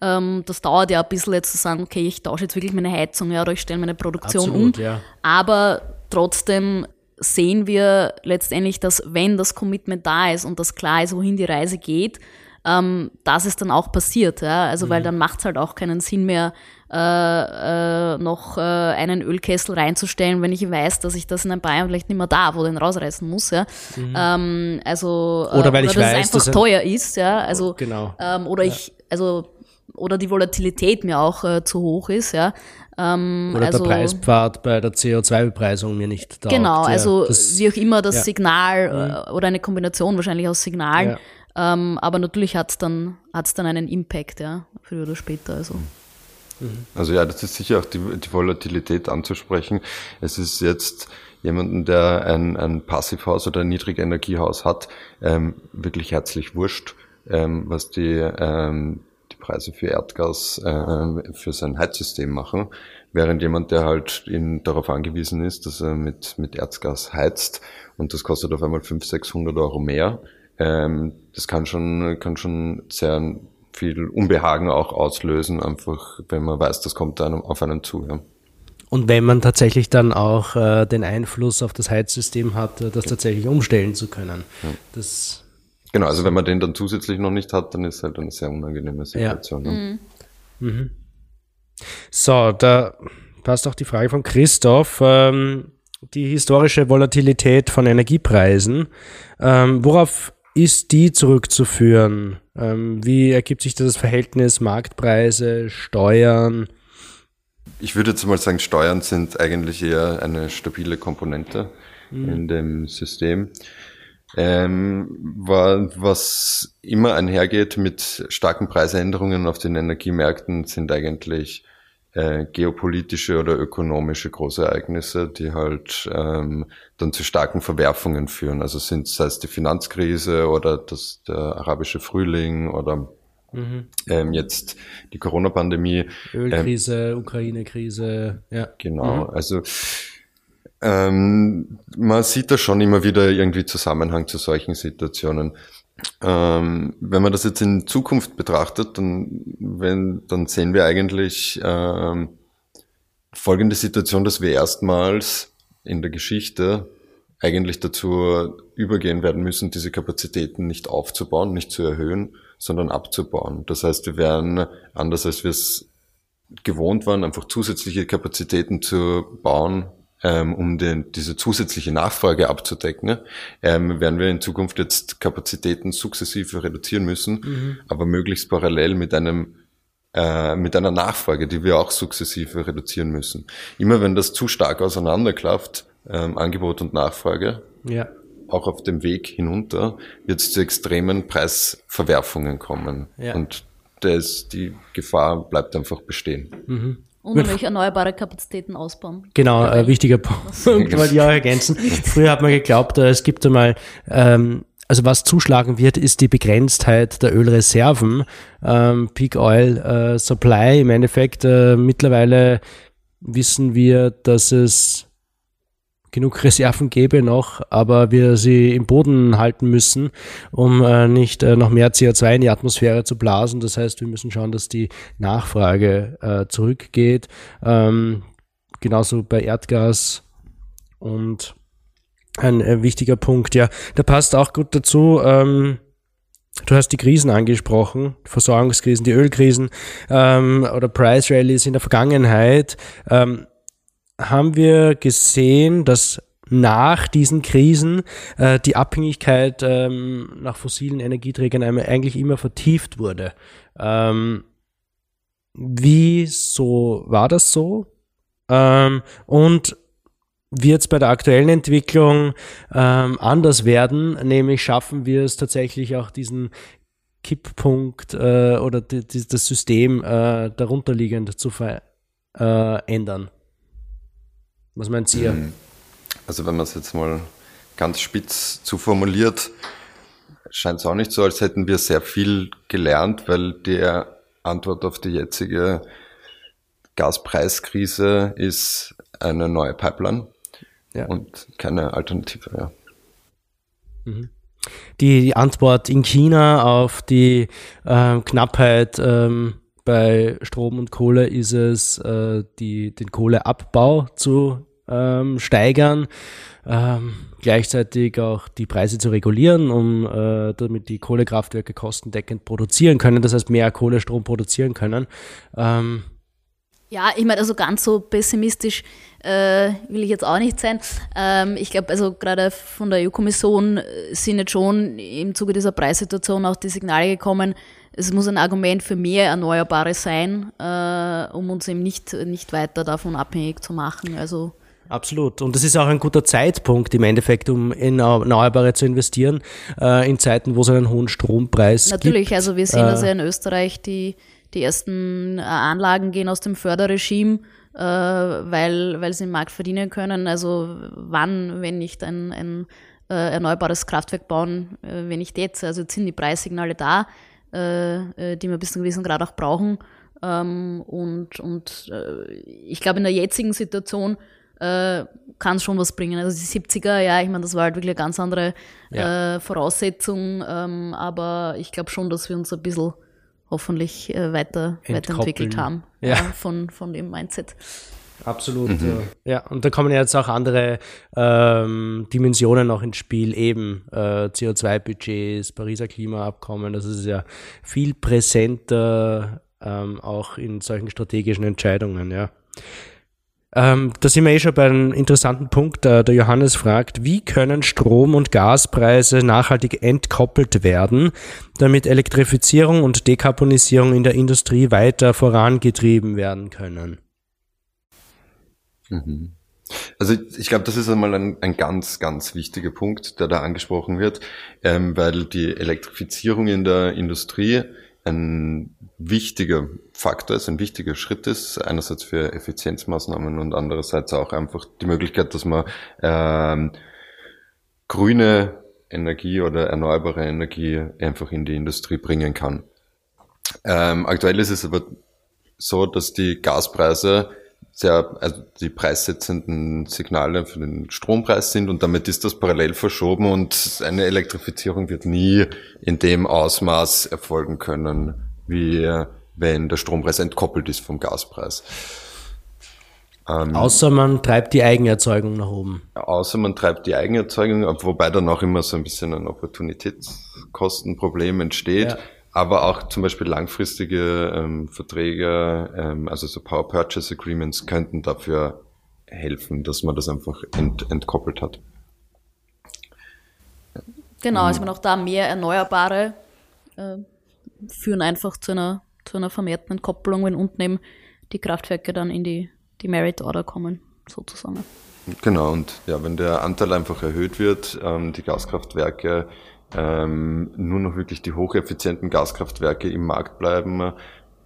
Ähm, das dauert ja ein bisschen jetzt zu sagen, okay, ich tausche jetzt wirklich meine Heizung ja, oder ich stelle meine Produktion Absolut, um. Ja. Aber trotzdem sehen wir letztendlich, dass wenn das Commitment da ist und das klar ist, wohin die Reise geht, ähm, dass es dann auch passiert. Ja? Also mhm. weil dann macht es halt auch keinen Sinn mehr, äh, äh, noch äh, einen Ölkessel reinzustellen, wenn ich weiß, dass ich das in ein paar Jahren vielleicht nicht mehr darf oder den rausreißen muss. Ja? Mhm. Ähm, also oder weil äh, oder ich dass weiß, es einfach teuer ist. Ja? Also genau. Ähm, oder ja. ich also oder die Volatilität mir auch äh, zu hoch ist, ja. Ähm, oder also, der Preispfad bei der CO2-Bepreisung mir nicht taugt. Genau, also das, wie auch immer das ja. Signal mhm. oder eine Kombination wahrscheinlich aus Signalen. Ähm, aber natürlich hat es dann, hat's dann einen Impact, ja, früher oder später. Also. Mhm. Also ja, das ist sicher auch die, die Volatilität anzusprechen. Es ist jetzt jemanden, der ein, ein Passivhaus oder ein Niedrigenergiehaus hat, ähm, wirklich herzlich wurscht, ähm, was die, ähm, die Preise für Erdgas äh, für sein Heizsystem machen. Während jemand, der halt in, darauf angewiesen ist, dass er mit, mit Erdgas heizt und das kostet auf einmal 500, 600 Euro mehr, ähm, das kann schon, kann schon sehr viel Unbehagen auch auslösen, einfach wenn man weiß, das kommt einem, auf einen zu. Ja. Und wenn man tatsächlich dann auch äh, den Einfluss auf das Heizsystem hat, äh, das tatsächlich umstellen zu können. Ja. Das genau, also wenn man den dann zusätzlich noch nicht hat, dann ist halt eine sehr unangenehme Situation. Ja. Mhm. Mhm. So, da passt auch die Frage von Christoph. Ähm, die historische Volatilität von Energiepreisen. Ähm, worauf ist die zurückzuführen? Ähm, wie ergibt sich das Verhältnis Marktpreise, Steuern? Ich würde jetzt mal sagen, Steuern sind eigentlich eher eine stabile Komponente mhm. in dem System. Ähm, was immer einhergeht mit starken Preisänderungen auf den Energiemärkten, sind eigentlich äh, geopolitische oder ökonomische Großereignisse, die halt ähm, dann zu starken Verwerfungen führen. Also sind sei es die Finanzkrise oder das, der arabische Frühling oder mhm. ähm, jetzt die Corona-Pandemie. Ölkrise, ähm, Ukraine-Krise, ja. Genau, mhm. also ähm, man sieht da schon immer wieder irgendwie Zusammenhang zu solchen Situationen. Ähm, wenn man das jetzt in Zukunft betrachtet, dann, wenn, dann sehen wir eigentlich ähm, folgende Situation, dass wir erstmals in der Geschichte eigentlich dazu übergehen werden müssen, diese Kapazitäten nicht aufzubauen, nicht zu erhöhen, sondern abzubauen. Das heißt, wir werden, anders als wir es gewohnt waren, einfach zusätzliche Kapazitäten zu bauen, ähm, um den, diese zusätzliche Nachfrage abzudecken, ne? ähm, werden wir in Zukunft jetzt Kapazitäten sukzessive reduzieren müssen, mhm. aber möglichst parallel mit einem äh, mit einer Nachfrage, die wir auch sukzessive reduzieren müssen. Immer wenn das zu stark auseinanderklafft, ähm, Angebot und Nachfrage, ja. auch auf dem Weg hinunter, wird es zu extremen Preisverwerfungen kommen. Ja. Und das, die Gefahr bleibt einfach bestehen. Mhm. Und natürlich erneuerbare Kapazitäten ausbauen. Genau, ein wichtiger Punkt, wollte ich auch ergänzen. Früher hat man geglaubt, äh, es gibt einmal, ähm, also was zuschlagen wird, ist die Begrenztheit der Ölreserven, ähm, Peak Oil äh, Supply. Im Endeffekt äh, mittlerweile wissen wir, dass es genug Reserven gäbe noch, aber wir sie im Boden halten müssen, um äh, nicht äh, noch mehr CO2 in die Atmosphäre zu blasen. Das heißt, wir müssen schauen, dass die Nachfrage äh, zurückgeht. Ähm, genauso bei Erdgas und ein äh, wichtiger Punkt, ja. Da passt auch gut dazu. Ähm, Du hast die Krisen angesprochen, Versorgungskrisen, die Ölkrisen ähm, oder Price Rallies in der Vergangenheit. Ähm, haben wir gesehen, dass nach diesen Krisen äh, die Abhängigkeit ähm, nach fossilen Energieträgern eigentlich immer vertieft wurde. Ähm, wieso war das so? Ähm, und wird es bei der aktuellen Entwicklung ähm, anders werden, nämlich schaffen wir es tatsächlich auch diesen Kipppunkt äh, oder die, die, das System äh, darunterliegend zu verändern. Was meint ihr? Mhm. Also wenn man es jetzt mal ganz spitz zu formuliert, scheint es auch nicht so, als hätten wir sehr viel gelernt, weil die Antwort auf die jetzige Gaspreiskrise ist eine neue Pipeline ja. und keine Alternative. Ja. Mhm. Die Antwort in China auf die äh, Knappheit ähm, bei Strom und Kohle ist es, äh, die, den Kohleabbau zu ähm, steigern, ähm, gleichzeitig auch die Preise zu regulieren, um äh, damit die Kohlekraftwerke kostendeckend produzieren können, das heißt mehr Kohlestrom produzieren können. Ähm, ja, ich meine, also ganz so pessimistisch äh, will ich jetzt auch nicht sein. Ähm, ich glaube, also gerade von der EU-Kommission sind jetzt schon im Zuge dieser Preissituation auch die Signale gekommen, es muss ein Argument für mehr Erneuerbare sein, äh, um uns eben nicht, nicht weiter davon abhängig zu machen. Also Absolut. Und das ist auch ein guter Zeitpunkt im Endeffekt, um in Erneuerbare zu investieren, äh, in Zeiten, wo es einen hohen Strompreis Natürlich, gibt. Natürlich, also wir sehen äh, das ja in Österreich, die, die ersten äh, Anlagen gehen aus dem Förderregime, äh, weil, weil sie im Markt verdienen können. Also wann, wenn nicht ein, ein äh, erneuerbares Kraftwerk bauen, äh, wenn nicht jetzt. Also jetzt sind die Preissignale da, äh, die wir bis zu einem gewissen Grad auch brauchen. Ähm, und und äh, ich glaube, in der jetzigen Situation äh, kann es schon was bringen. Also die 70er, ja, ich meine, das war halt wirklich eine ganz andere ja. äh, Voraussetzung, ähm, aber ich glaube schon, dass wir uns ein bisschen hoffentlich äh, weiter, weiterentwickelt haben ja. von, von dem Mindset. Absolut. Mhm. Ja. und da kommen jetzt auch andere ähm, Dimensionen noch ins Spiel, eben äh, CO2-Budgets, Pariser Klimaabkommen, das ist ja viel präsenter ähm, auch in solchen strategischen Entscheidungen, ja. Ähm, da sind wir eh schon bei einem interessanten Punkt. Äh, der Johannes fragt, wie können Strom- und Gaspreise nachhaltig entkoppelt werden, damit Elektrifizierung und Dekarbonisierung in der Industrie weiter vorangetrieben werden können? Mhm. Also ich glaube, das ist einmal ein, ein, ganz, ganz wichtiger Punkt, der da angesprochen wird, ähm, weil die Elektrifizierung in der Industrie ein wichtiger Faktor ist, ein wichtiger Schritt ist, einerseits für Effizienzmaßnahmen und andererseits auch einfach die Möglichkeit, dass man ähm, grüne Energie oder erneuerbare Energie einfach in die Industrie bringen kann. Ähm, aktuell ist es aber so, dass die Gaspreise sehr, also die preissetzenden Signale für den Strompreis sind und damit ist das parallel verschoben und eine Elektrifizierung wird nie in dem Ausmaß erfolgen können, wie wenn der Strompreis entkoppelt ist vom Gaspreis. Ähm, außer man treibt die Eigenerzeugung nach oben. Außer man treibt die Eigenerzeugung, wobei dann auch immer so ein bisschen ein Opportunitätskostenproblem entsteht. Ja aber auch zum Beispiel langfristige ähm, Verträge, ähm, also so Power Purchase Agreements könnten dafür helfen, dass man das einfach ent, entkoppelt hat. Genau, also man auch da mehr Erneuerbare äh, führen einfach zu einer, zu einer vermehrten Entkopplung, wenn unten eben die Kraftwerke dann in die, die Merit Order kommen, sozusagen. Genau, und ja, wenn der Anteil einfach erhöht wird, ähm, die Gaskraftwerke ähm, nur noch wirklich die hocheffizienten Gaskraftwerke im Markt bleiben,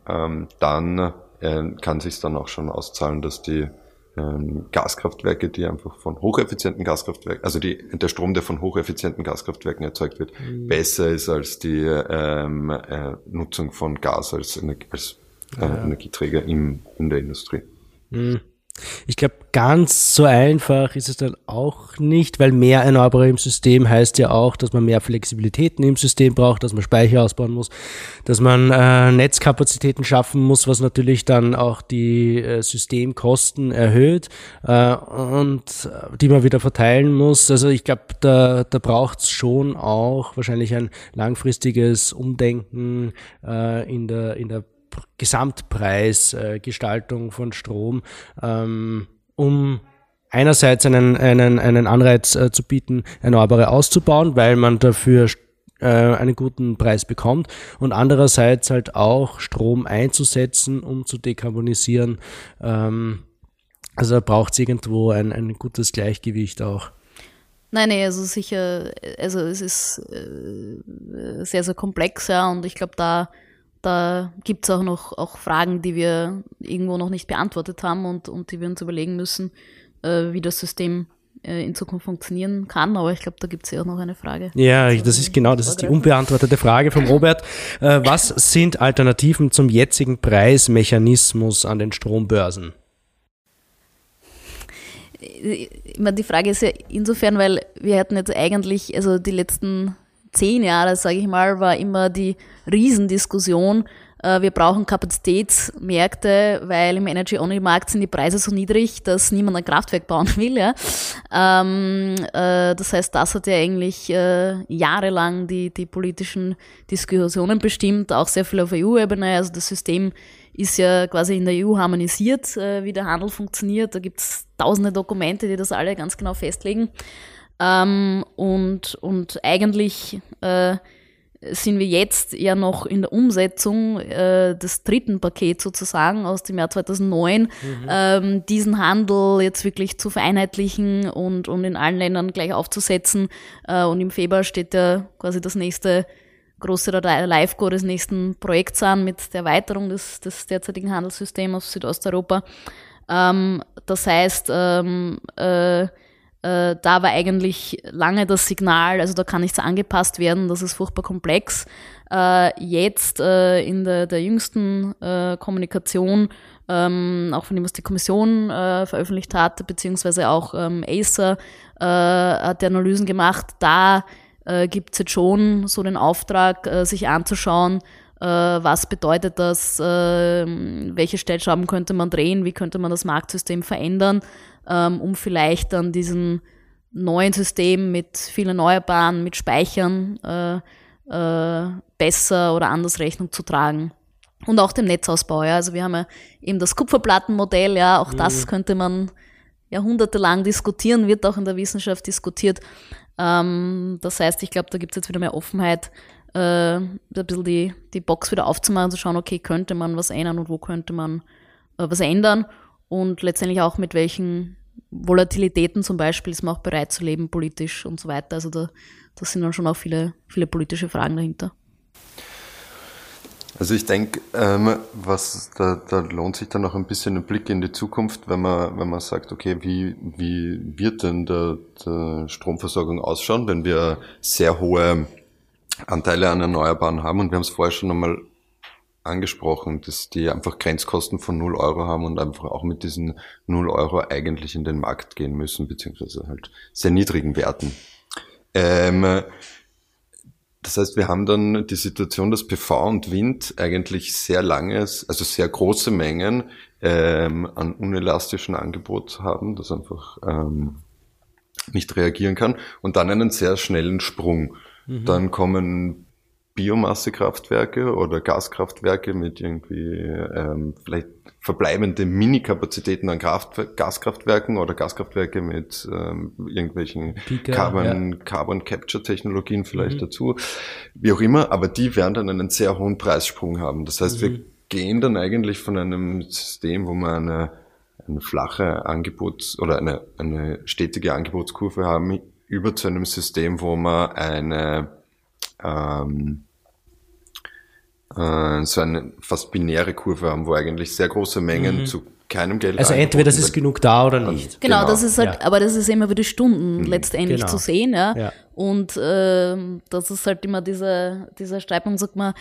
ähm, dann äh, kann sich dann auch schon auszahlen, dass die ähm, Gaskraftwerke, die einfach von hocheffizienten Gaskraftwerken, also die, der Strom, der von hocheffizienten Gaskraftwerken erzeugt wird, mhm. besser ist als die ähm, äh, Nutzung von Gas als, als äh, ja. Energieträger im, in der Industrie. Mhm. Ich glaube, ganz so einfach ist es dann auch nicht, weil mehr Erneuerbare im System heißt ja auch, dass man mehr Flexibilitäten im System braucht, dass man Speicher ausbauen muss, dass man äh, Netzkapazitäten schaffen muss, was natürlich dann auch die äh, Systemkosten erhöht äh, und äh, die man wieder verteilen muss. Also ich glaube, da, da braucht es schon auch wahrscheinlich ein langfristiges Umdenken äh, in der, in der Gesamtpreisgestaltung von Strom, ähm, um einerseits einen, einen, einen Anreiz äh, zu bieten, Erneuerbare auszubauen, weil man dafür äh, einen guten Preis bekommt und andererseits halt auch Strom einzusetzen, um zu dekarbonisieren. Ähm, also braucht es irgendwo ein, ein gutes Gleichgewicht auch. Nein, nee, also sicher, also es ist äh, sehr, sehr komplex, ja, und ich glaube, da da gibt es auch noch auch Fragen, die wir irgendwo noch nicht beantwortet haben und, und die wir uns überlegen müssen, äh, wie das System äh, in Zukunft funktionieren kann. Aber ich glaube, da gibt es ja auch noch eine Frage. Ja, also, das ist genau, das ist die unbeantwortete Frage vom Robert. Äh, was sind Alternativen zum jetzigen Preismechanismus an den Strombörsen? immer die Frage ist ja insofern, weil wir hatten jetzt eigentlich, also die letzten zehn Jahre, sage ich mal, war immer die Riesendiskussion, äh, wir brauchen Kapazitätsmärkte, weil im Energy-Only-Markt sind die Preise so niedrig, dass niemand ein Kraftwerk bauen will. Ja? Ähm, äh, das heißt, das hat ja eigentlich äh, jahrelang die, die politischen Diskussionen bestimmt, auch sehr viel auf EU-Ebene. Also das System ist ja quasi in der EU harmonisiert, äh, wie der Handel funktioniert. Da gibt es tausende Dokumente, die das alle ganz genau festlegen. Ähm, und, und eigentlich äh, sind wir jetzt ja noch in der Umsetzung äh, des dritten Pakets sozusagen aus dem Jahr 2009, mhm. ähm, diesen Handel jetzt wirklich zu vereinheitlichen und, und in allen Ländern gleich aufzusetzen. Äh, und im Februar steht ja quasi das nächste große Live-Go des nächsten Projekts an mit der Erweiterung des, des derzeitigen Handelssystems aus Südosteuropa. Ähm, das heißt, ähm, äh, äh, da war eigentlich lange das Signal, also da kann nichts angepasst werden, das ist furchtbar komplex. Äh, jetzt äh, in der, der jüngsten äh, Kommunikation, ähm, auch von dem, was die Kommission äh, veröffentlicht hat, beziehungsweise auch ähm, Acer äh, hat die Analysen gemacht, da äh, gibt es jetzt schon so den Auftrag, sich anzuschauen, was bedeutet das, äh, welche Stellschrauben könnte man drehen, wie könnte man das Marktsystem verändern ähm, um vielleicht dann diesen neuen System mit vielen Erneuerbaren, mit Speichern äh, äh, besser oder anders Rechnung zu tragen. Und auch dem Netzausbau. Ja. Also wir haben ja eben das Kupferplattenmodell, ja, auch mhm. das könnte man jahrhundertelang diskutieren, wird auch in der Wissenschaft diskutiert. Ähm, das heißt, ich glaube, da gibt es jetzt wieder mehr Offenheit, äh, ein bisschen die, die Box wieder aufzumachen, zu schauen, okay, könnte man was ändern und wo könnte man äh, was ändern und letztendlich auch mit welchen Volatilitäten zum Beispiel ist man auch bereit zu leben, politisch und so weiter. Also da, da sind dann schon auch viele, viele politische Fragen dahinter. Also ich denke, ähm, da, da lohnt sich dann noch ein bisschen ein Blick in die Zukunft, wenn man, wenn man sagt, okay, wie, wie wird denn der Stromversorgung ausschauen, wenn wir sehr hohe Anteile an Erneuerbaren haben und wir haben es vorher schon einmal angesprochen, dass die einfach Grenzkosten von 0 Euro haben und einfach auch mit diesen 0 Euro eigentlich in den Markt gehen müssen, beziehungsweise halt sehr niedrigen Werten. Ähm, das heißt, wir haben dann die Situation, dass PV und Wind eigentlich sehr langes, also sehr große Mengen ähm, an unelastischen Angebot haben, das einfach ähm, nicht reagieren kann und dann einen sehr schnellen Sprung. Mhm. Dann kommen Biomassekraftwerke oder Gaskraftwerke mit irgendwie ähm, vielleicht verbleibende Mini-Kapazitäten an Kraft, Gaskraftwerken oder Gaskraftwerke mit ähm, irgendwelchen Pika, Carbon, ja. Carbon Capture Technologien vielleicht mhm. dazu, wie auch immer, aber die werden dann einen sehr hohen Preissprung haben. Das heißt, mhm. wir gehen dann eigentlich von einem System, wo man eine, eine flache Angebots- oder eine, eine stetige Angebotskurve haben, über zu einem System, wo man eine ähm, äh, so eine fast binäre Kurve haben, wo eigentlich sehr große Mengen mhm. zu keinem Geld. Also entweder das ist genug da oder nicht. Genau, genau. das ist halt, ja. aber das ist immer wieder Stunden mhm. letztendlich genau. zu sehen, ja. ja. Und äh, das ist halt immer dieser, dieser Streitpunkt, sagt man,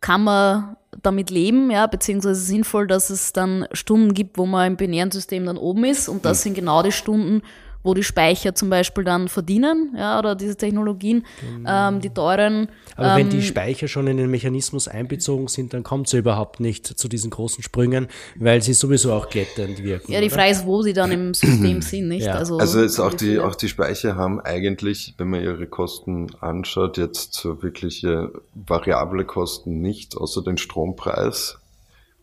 kann man damit leben, ja, beziehungsweise sinnvoll, dass es dann Stunden gibt, wo man im binären System dann oben ist und das mhm. sind genau die Stunden, wo die Speicher zum Beispiel dann verdienen, ja, oder diese Technologien, genau. ähm, die teuren. Aber ähm, wenn die ähm, Speicher schon in den Mechanismus einbezogen sind, dann kommt es ja überhaupt nicht zu diesen großen Sprüngen, weil sie sowieso auch glättend wirken. Ja, die Frage ist, wo sie dann im System sind, nicht? Ja. Also, also jetzt auch die, auch die Speicher haben eigentlich, wenn man ihre Kosten anschaut, jetzt so wirkliche variable Kosten nicht, außer den Strompreis.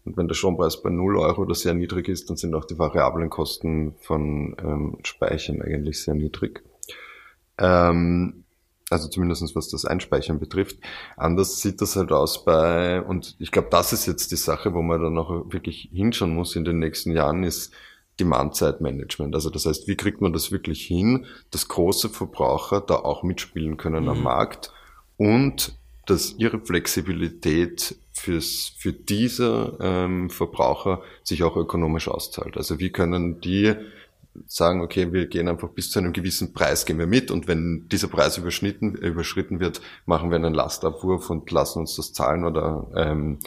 Und wenn der Strompreis bei 0 Euro oder sehr niedrig ist, dann sind auch die variablen Kosten von ähm, Speichern eigentlich sehr niedrig. Ähm, also zumindestens was das Einspeichern betrifft. Anders sieht das halt aus bei, und ich glaube, das ist jetzt die Sache, wo man dann auch wirklich hinschauen muss in den nächsten Jahren, ist Demand-Side-Management. Also das heißt, wie kriegt man das wirklich hin, dass große Verbraucher da auch mitspielen können mhm. am Markt und dass ihre Flexibilität fürs, für diese ähm, Verbraucher sich auch ökonomisch auszahlt. Also wie können die sagen, okay, wir gehen einfach bis zu einem gewissen Preis, gehen wir mit und wenn dieser Preis überschnitten, überschritten wird, machen wir einen Lastabwurf und lassen uns das zahlen oder ähm,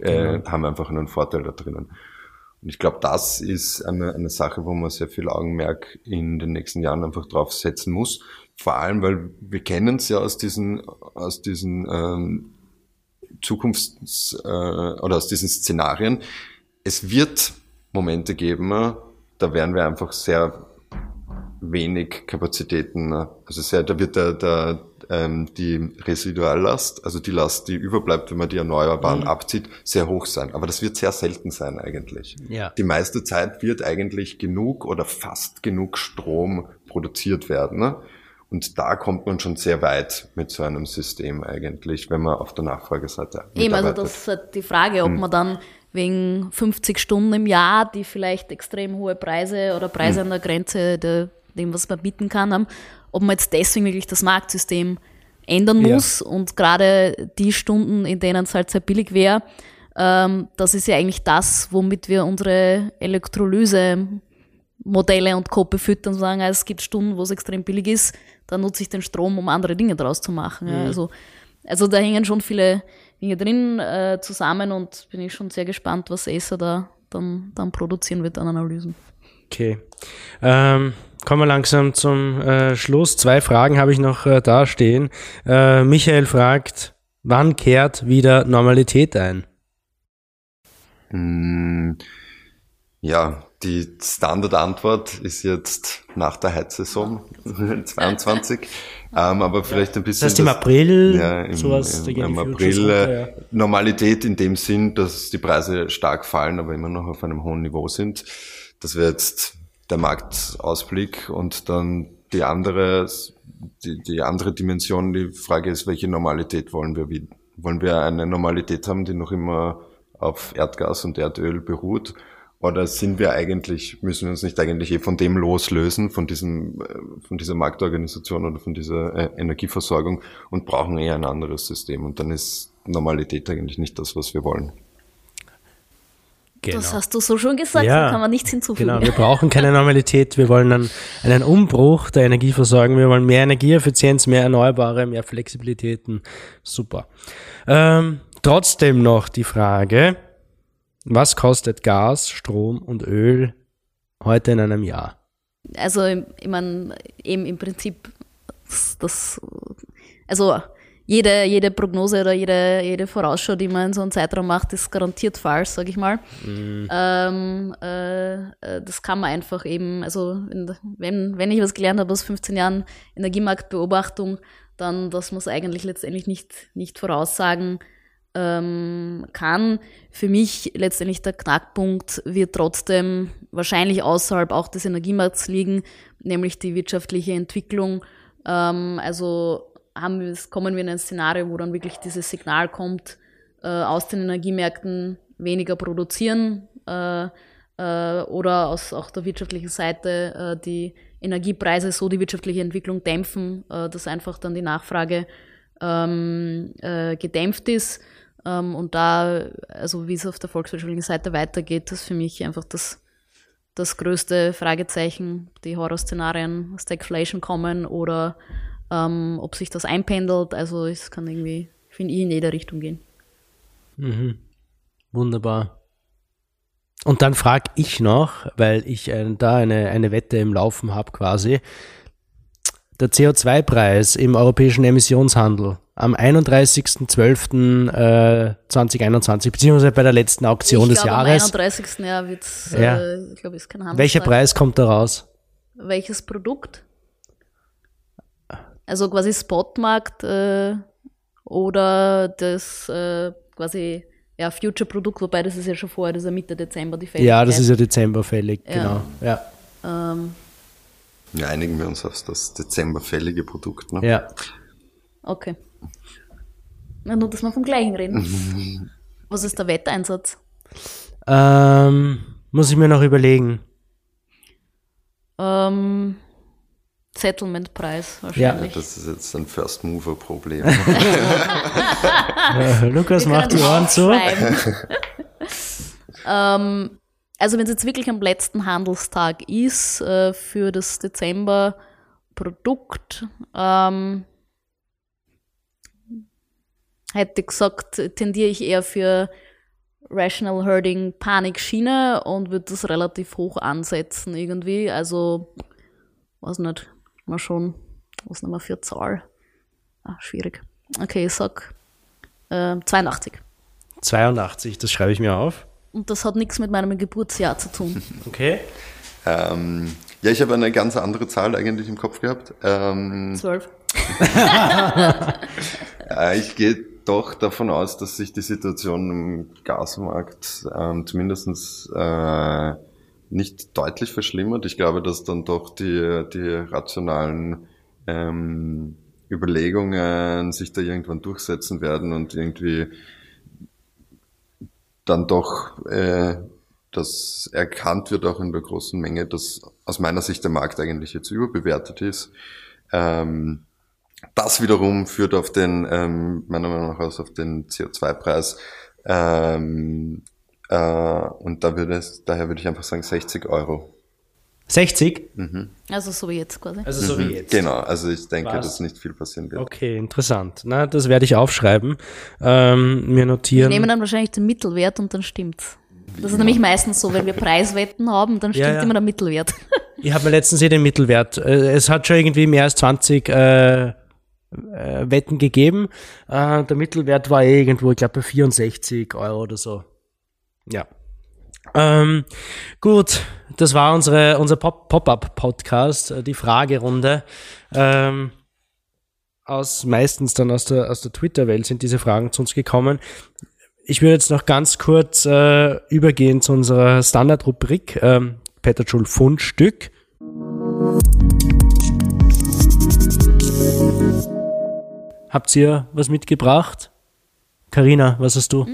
äh, genau. haben einfach einen Vorteil da drinnen. Und ich glaube, das ist eine, eine Sache, wo man sehr viel Augenmerk in den nächsten Jahren einfach drauf setzen muss. Vor allem, weil wir kennen es ja aus diesen, aus diesen ähm, Zukunfts- äh, oder aus diesen Szenarien. Es wird Momente geben, da werden wir einfach sehr wenig Kapazitäten, also sehr, da wird der, der, ähm, die Residuallast, also die Last, die überbleibt, wenn man die Erneuerbaren mhm. abzieht, sehr hoch sein. Aber das wird sehr selten sein eigentlich. Ja. Die meiste Zeit wird eigentlich genug oder fast genug Strom produziert werden. Ne? Und da kommt man schon sehr weit mit so einem System eigentlich, wenn man auf der Nachfrageseite Eben, also das ist halt die Frage, ob hm. man dann wegen 50 Stunden im Jahr, die vielleicht extrem hohe Preise oder Preise hm. an der Grenze der, dem, was man bieten kann, haben, ob man jetzt deswegen wirklich das Marktsystem ändern muss ja. und gerade die Stunden, in denen es halt sehr billig wäre, ähm, das ist ja eigentlich das, womit wir unsere Elektrolyse Modelle und Co. befüttern und sagen, also es gibt Stunden, wo es extrem billig ist, dann nutze ich den Strom, um andere Dinge daraus zu machen. Mhm. Also, also da hängen schon viele Dinge drin äh, zusammen und bin ich schon sehr gespannt, was Acer da dann, dann produzieren wird an Analysen. Okay. Ähm, kommen wir langsam zum äh, Schluss. Zwei Fragen habe ich noch äh, da stehen. Äh, Michael fragt, wann kehrt wieder Normalität ein? Mm, ja, die Standardantwort ist jetzt nach der Heizsaison 22. ähm, aber vielleicht ein bisschen. Das heißt im April, ja, im, sowas, im, im April runter, ja. Normalität in dem Sinn, dass die Preise stark fallen, aber immer noch auf einem hohen Niveau sind. Das wäre jetzt der Marktausblick und dann die andere, die, die andere Dimension, die Frage ist, welche Normalität wollen wir? Wie, wollen wir eine Normalität haben, die noch immer auf Erdgas und Erdöl beruht? Oder sind wir eigentlich, müssen wir uns nicht eigentlich eh von dem loslösen, von diesem, äh, von dieser Marktorganisation oder von dieser äh, Energieversorgung und brauchen eher ein anderes System? Und dann ist Normalität eigentlich nicht das, was wir wollen. Genau. Das hast du so schon gesagt, ja, da kann man nichts hinzufügen. Genau, wir brauchen keine Normalität, wir wollen einen, einen Umbruch der Energieversorgung, wir wollen mehr Energieeffizienz, mehr Erneuerbare, mehr Flexibilitäten. Super. Ähm, trotzdem noch die Frage, was kostet Gas, Strom und Öl heute in einem Jahr? Also, ich meine, eben im Prinzip, das, also jede, jede Prognose oder jede, jede Vorausschau, die man in so einem Zeitraum macht, ist garantiert falsch, sage ich mal. Mhm. Ähm, äh, äh, das kann man einfach eben, also wenn, wenn ich was gelernt habe aus 15 Jahren Energiemarktbeobachtung, dann, dass man es eigentlich letztendlich nicht, nicht voraussagen ähm, kann. Für mich letztendlich der Knackpunkt wird trotzdem wahrscheinlich außerhalb auch des Energiemarkts liegen, nämlich die wirtschaftliche Entwicklung. Ähm, also haben wir, kommen wir in ein Szenario, wo dann wirklich dieses Signal kommt, äh, aus den Energiemärkten weniger produzieren äh, äh, oder aus auch der wirtschaftlichen Seite äh, die Energiepreise so die wirtschaftliche Entwicklung dämpfen, äh, dass einfach dann die Nachfrage ähm, äh, gedämpft ist. Ähm, und da, also wie es auf der volkswirtschaftlichen Seite weitergeht, ist für mich einfach das, das größte Fragezeichen, die Horrorszenarien, Stagflation kommen oder ähm, ob sich das einpendelt. Also es kann irgendwie, finde ich, in jede Richtung gehen. Mhm. Wunderbar. Und dann frage ich noch, weil ich äh, da eine, eine Wette im Laufen habe quasi, der CO2-Preis im europäischen Emissionshandel am 31.12.2021, äh, beziehungsweise bei der letzten Auktion ich des glaub, Jahres. Am 31. Jahr wird es, ja. äh, ich glaube, es kein Handel. Welcher Preis kommt da raus? Welches Produkt? Also quasi Spotmarkt äh, oder das äh, quasi ja, Future-Produkt, wobei das ist ja schon vorher, das ist ja Mitte Dezember die Fälligkeit. Ja, das ist ja Dezember fällig, ja. genau. Ja. Ähm, ja, einigen wir uns auf das Dezember-fällige Produkt. Ne? Ja. Okay. Na, nur, dass wir vom gleichen reden. Was ist der Wetteinsatz? Ähm, muss ich mir noch überlegen. Ähm, Settlement-Preis wahrscheinlich. Ja, das ist jetzt ein First-Mover-Problem. Lukas macht die Ohren zu. ähm, also wenn es jetzt wirklich am letzten Handelstag ist äh, für das Dezember-Produkt, ähm, hätte gesagt, tendiere ich eher für Rational Herding Panik-Schiene und würde das relativ hoch ansetzen irgendwie. Also, weiß nicht, mal schon, was nehmen wir für Zahl? Ah, schwierig. Okay, ich sag äh, 82. 82, das schreibe ich mir auf. Und das hat nichts mit meinem Geburtsjahr zu tun. Okay. Ähm, ja, ich habe eine ganz andere Zahl eigentlich im Kopf gehabt. Ähm, 12. äh, ich gehe doch davon aus, dass sich die Situation im Gasmarkt ähm, zumindest äh, nicht deutlich verschlimmert. Ich glaube, dass dann doch die, die rationalen ähm, Überlegungen sich da irgendwann durchsetzen werden und irgendwie dann doch äh, das erkannt wird auch in der großen Menge, dass aus meiner Sicht der Markt eigentlich jetzt überbewertet ist. Ähm, das wiederum führt auf den, ähm, meiner Meinung nach aus, auf den CO2-Preis. Ähm, äh, und da würde es, daher würde ich einfach sagen 60 Euro. 60? Also so wie jetzt quasi. Also so wie jetzt. Genau, also ich denke, Was? dass nicht viel passieren wird. Okay, interessant. Na, das werde ich aufschreiben, ähm, mir Wir notieren. nehmen dann wahrscheinlich den Mittelwert und dann stimmt's. Das ist nämlich meistens so, wenn wir Preiswetten haben, dann stimmt Ja, ja. immer der Mittelwert. Ich habe mir letztens eh den Mittelwert. Äh, Es hat schon irgendwie mehr als 20 äh, äh, Wetten gegeben. Äh, der Mittelwert war eh irgendwo, ich glaube, bei 64 Euro oder so. Ja. Ähm, gut, das war unsere, unser Pop- Pop-Up-Podcast, äh, die Fragerunde. Ähm, aus, meistens dann aus der, aus der Twitter-Welt sind diese Fragen zu uns gekommen. Ich würde jetzt noch ganz kurz äh, übergehen zu unserer Standardrubrik ähm, Petterschul Fundstück. Habt ihr was mitgebracht? Karina, was hast du?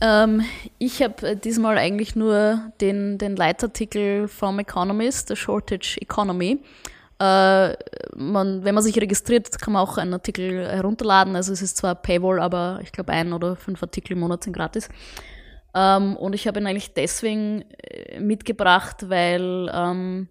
Ähm, ich habe äh, diesmal eigentlich nur den, den Leitartikel vom Economist, The Shortage Economy. Äh, man, wenn man sich registriert, kann man auch einen Artikel herunterladen. Also es ist zwar Paywall, aber ich glaube ein oder fünf Artikel im Monat sind gratis. Ähm, und ich habe ihn eigentlich deswegen äh, mitgebracht, weil ähm,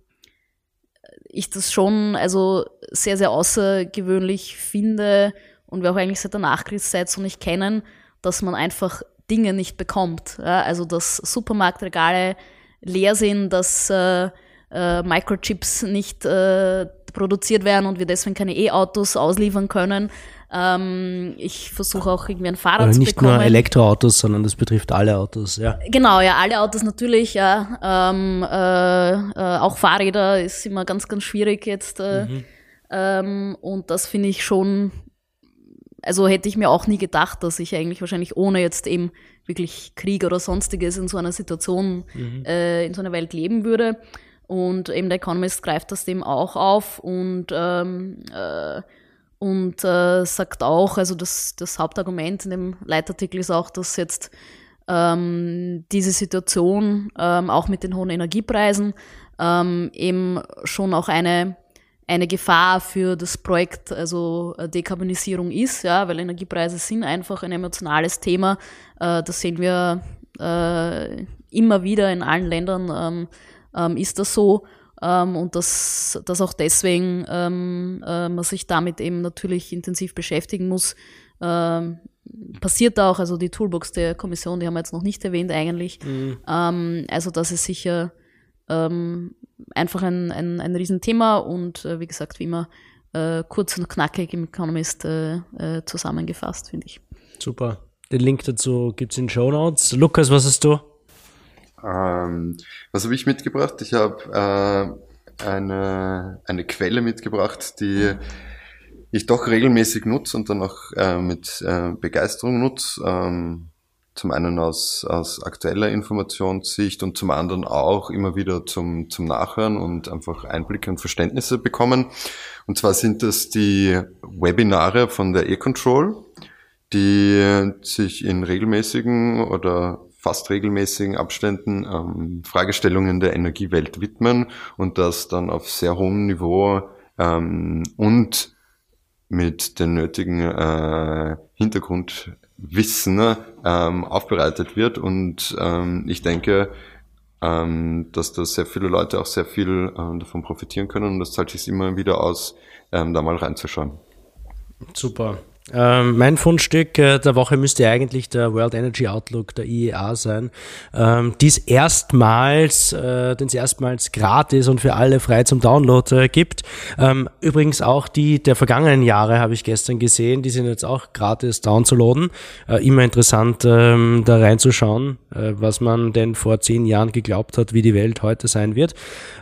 ich das schon also sehr, sehr außergewöhnlich finde und wir auch eigentlich seit der Nachkriegszeit so nicht kennen, dass man einfach Dinge nicht bekommt. Ja, also dass Supermarktregale leer sind, dass äh, äh, Microchips nicht äh, produziert werden und wir deswegen keine E-Autos ausliefern können. Ähm, ich versuche auch irgendwie ein Fahrrad Oder zu nicht bekommen. nur Elektroautos, sondern das betrifft alle Autos, ja. Genau, ja, alle Autos natürlich, ja. Ähm, äh, äh, auch Fahrräder ist immer ganz, ganz schwierig jetzt. Äh, ähm, und das finde ich schon, also hätte ich mir auch nie gedacht, dass ich eigentlich wahrscheinlich ohne jetzt eben wirklich Krieg oder sonstiges in so einer Situation, äh, in so einer Welt leben würde. Und eben der Economist greift das dem auch auf und ähm, äh, und äh, sagt auch, also das, das Hauptargument in dem Leitartikel ist auch, dass jetzt ähm, diese Situation ähm, auch mit den hohen Energiepreisen ähm, eben schon auch eine, eine Gefahr für das Projekt, also äh, Dekarbonisierung ist, ja, weil Energiepreise sind einfach ein emotionales Thema. Äh, das sehen wir äh, immer wieder in allen Ländern, ähm, ähm, ist das so. Ähm, und dass, dass auch deswegen ähm, äh, man sich damit eben natürlich intensiv beschäftigen muss. Ähm, passiert auch, also die Toolbox der Kommission, die haben wir jetzt noch nicht erwähnt eigentlich. Ähm, also das ist sicher ähm, einfach ein, ein, ein Riesenthema und äh, wie gesagt, wie immer äh, kurz und knackig im Economist äh, äh, zusammengefasst, finde ich. Super. Den Link dazu gibt's in Show Notes. Lukas, was hast du? Ähm, was habe ich mitgebracht? Ich habe äh, eine, eine Quelle mitgebracht, die ich doch regelmäßig nutze und dann auch äh, mit äh, Begeisterung nutze. Ähm, zum einen aus, aus aktueller Informationssicht und zum anderen auch immer wieder zum, zum Nachhören und einfach Einblicke und Verständnisse bekommen. Und zwar sind das die Webinare von der E-Control, die sich in regelmäßigen oder fast regelmäßigen Abständen ähm, Fragestellungen der Energiewelt widmen und das dann auf sehr hohem Niveau ähm, und mit den nötigen äh, Hintergrundwissen ähm, aufbereitet wird. Und ähm, ich denke, ähm, dass da sehr viele Leute auch sehr viel ähm, davon profitieren können und das zahlt sich immer wieder aus, ähm, da mal reinzuschauen. Super. Ähm, mein Fundstück äh, der Woche müsste eigentlich der World Energy Outlook der IEA sein, ähm, die es erstmals, äh, den es erstmals gratis und für alle frei zum Download äh, gibt. Ähm, übrigens auch die der vergangenen Jahre habe ich gestern gesehen, die sind jetzt auch gratis downzuladen. Äh, immer interessant, ähm, da reinzuschauen, äh, was man denn vor zehn Jahren geglaubt hat, wie die Welt heute sein wird.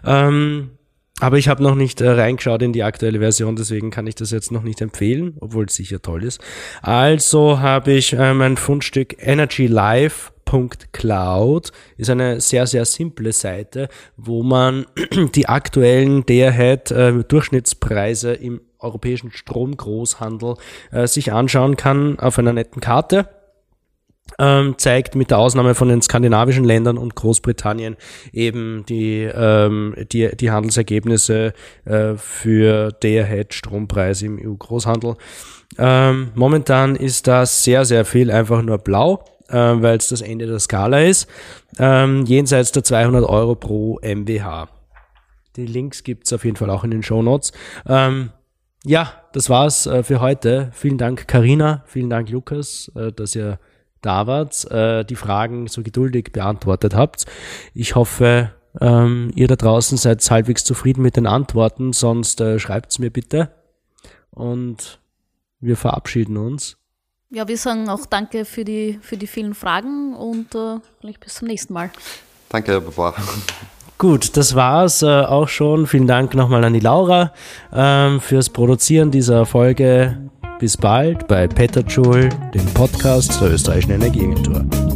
Ähm, aber ich habe noch nicht äh, reingeschaut in die aktuelle Version, deswegen kann ich das jetzt noch nicht empfehlen, obwohl es sicher toll ist. Also habe ich äh, mein Fundstück energylife.cloud ist eine sehr, sehr simple Seite, wo man die aktuellen Day-Ahead äh, im europäischen Stromgroßhandel äh, sich anschauen kann auf einer netten Karte ähm, zeigt mit der Ausnahme von den skandinavischen Ländern und Großbritannien eben die, ähm, die, die Handelsergebnisse äh, für der Head Strompreis im EU-Großhandel. Ähm, momentan ist das sehr, sehr viel einfach nur blau, äh, weil es das Ende der Skala ist, ähm, jenseits der 200 Euro pro MWH. Die Links gibt's auf jeden Fall auch in den Show Notes. Ähm, ja, das war's äh, für heute. Vielen Dank, Karina. Vielen Dank, Lukas, äh, dass ihr da wart, äh, die Fragen so geduldig beantwortet habt. Ich hoffe, ähm, ihr da draußen seid halbwegs zufrieden mit den Antworten, sonst äh, schreibt mir bitte. Und wir verabschieden uns. Ja, wir sagen auch danke für die, für die vielen Fragen und äh, vielleicht bis zum nächsten Mal. Danke, Herr Barbara. Gut, das war's äh, auch schon. Vielen Dank nochmal an die Laura ähm, fürs Produzieren dieser Folge. Bis bald bei Petterjoule, dem Podcast der österreichischen Energieagentur.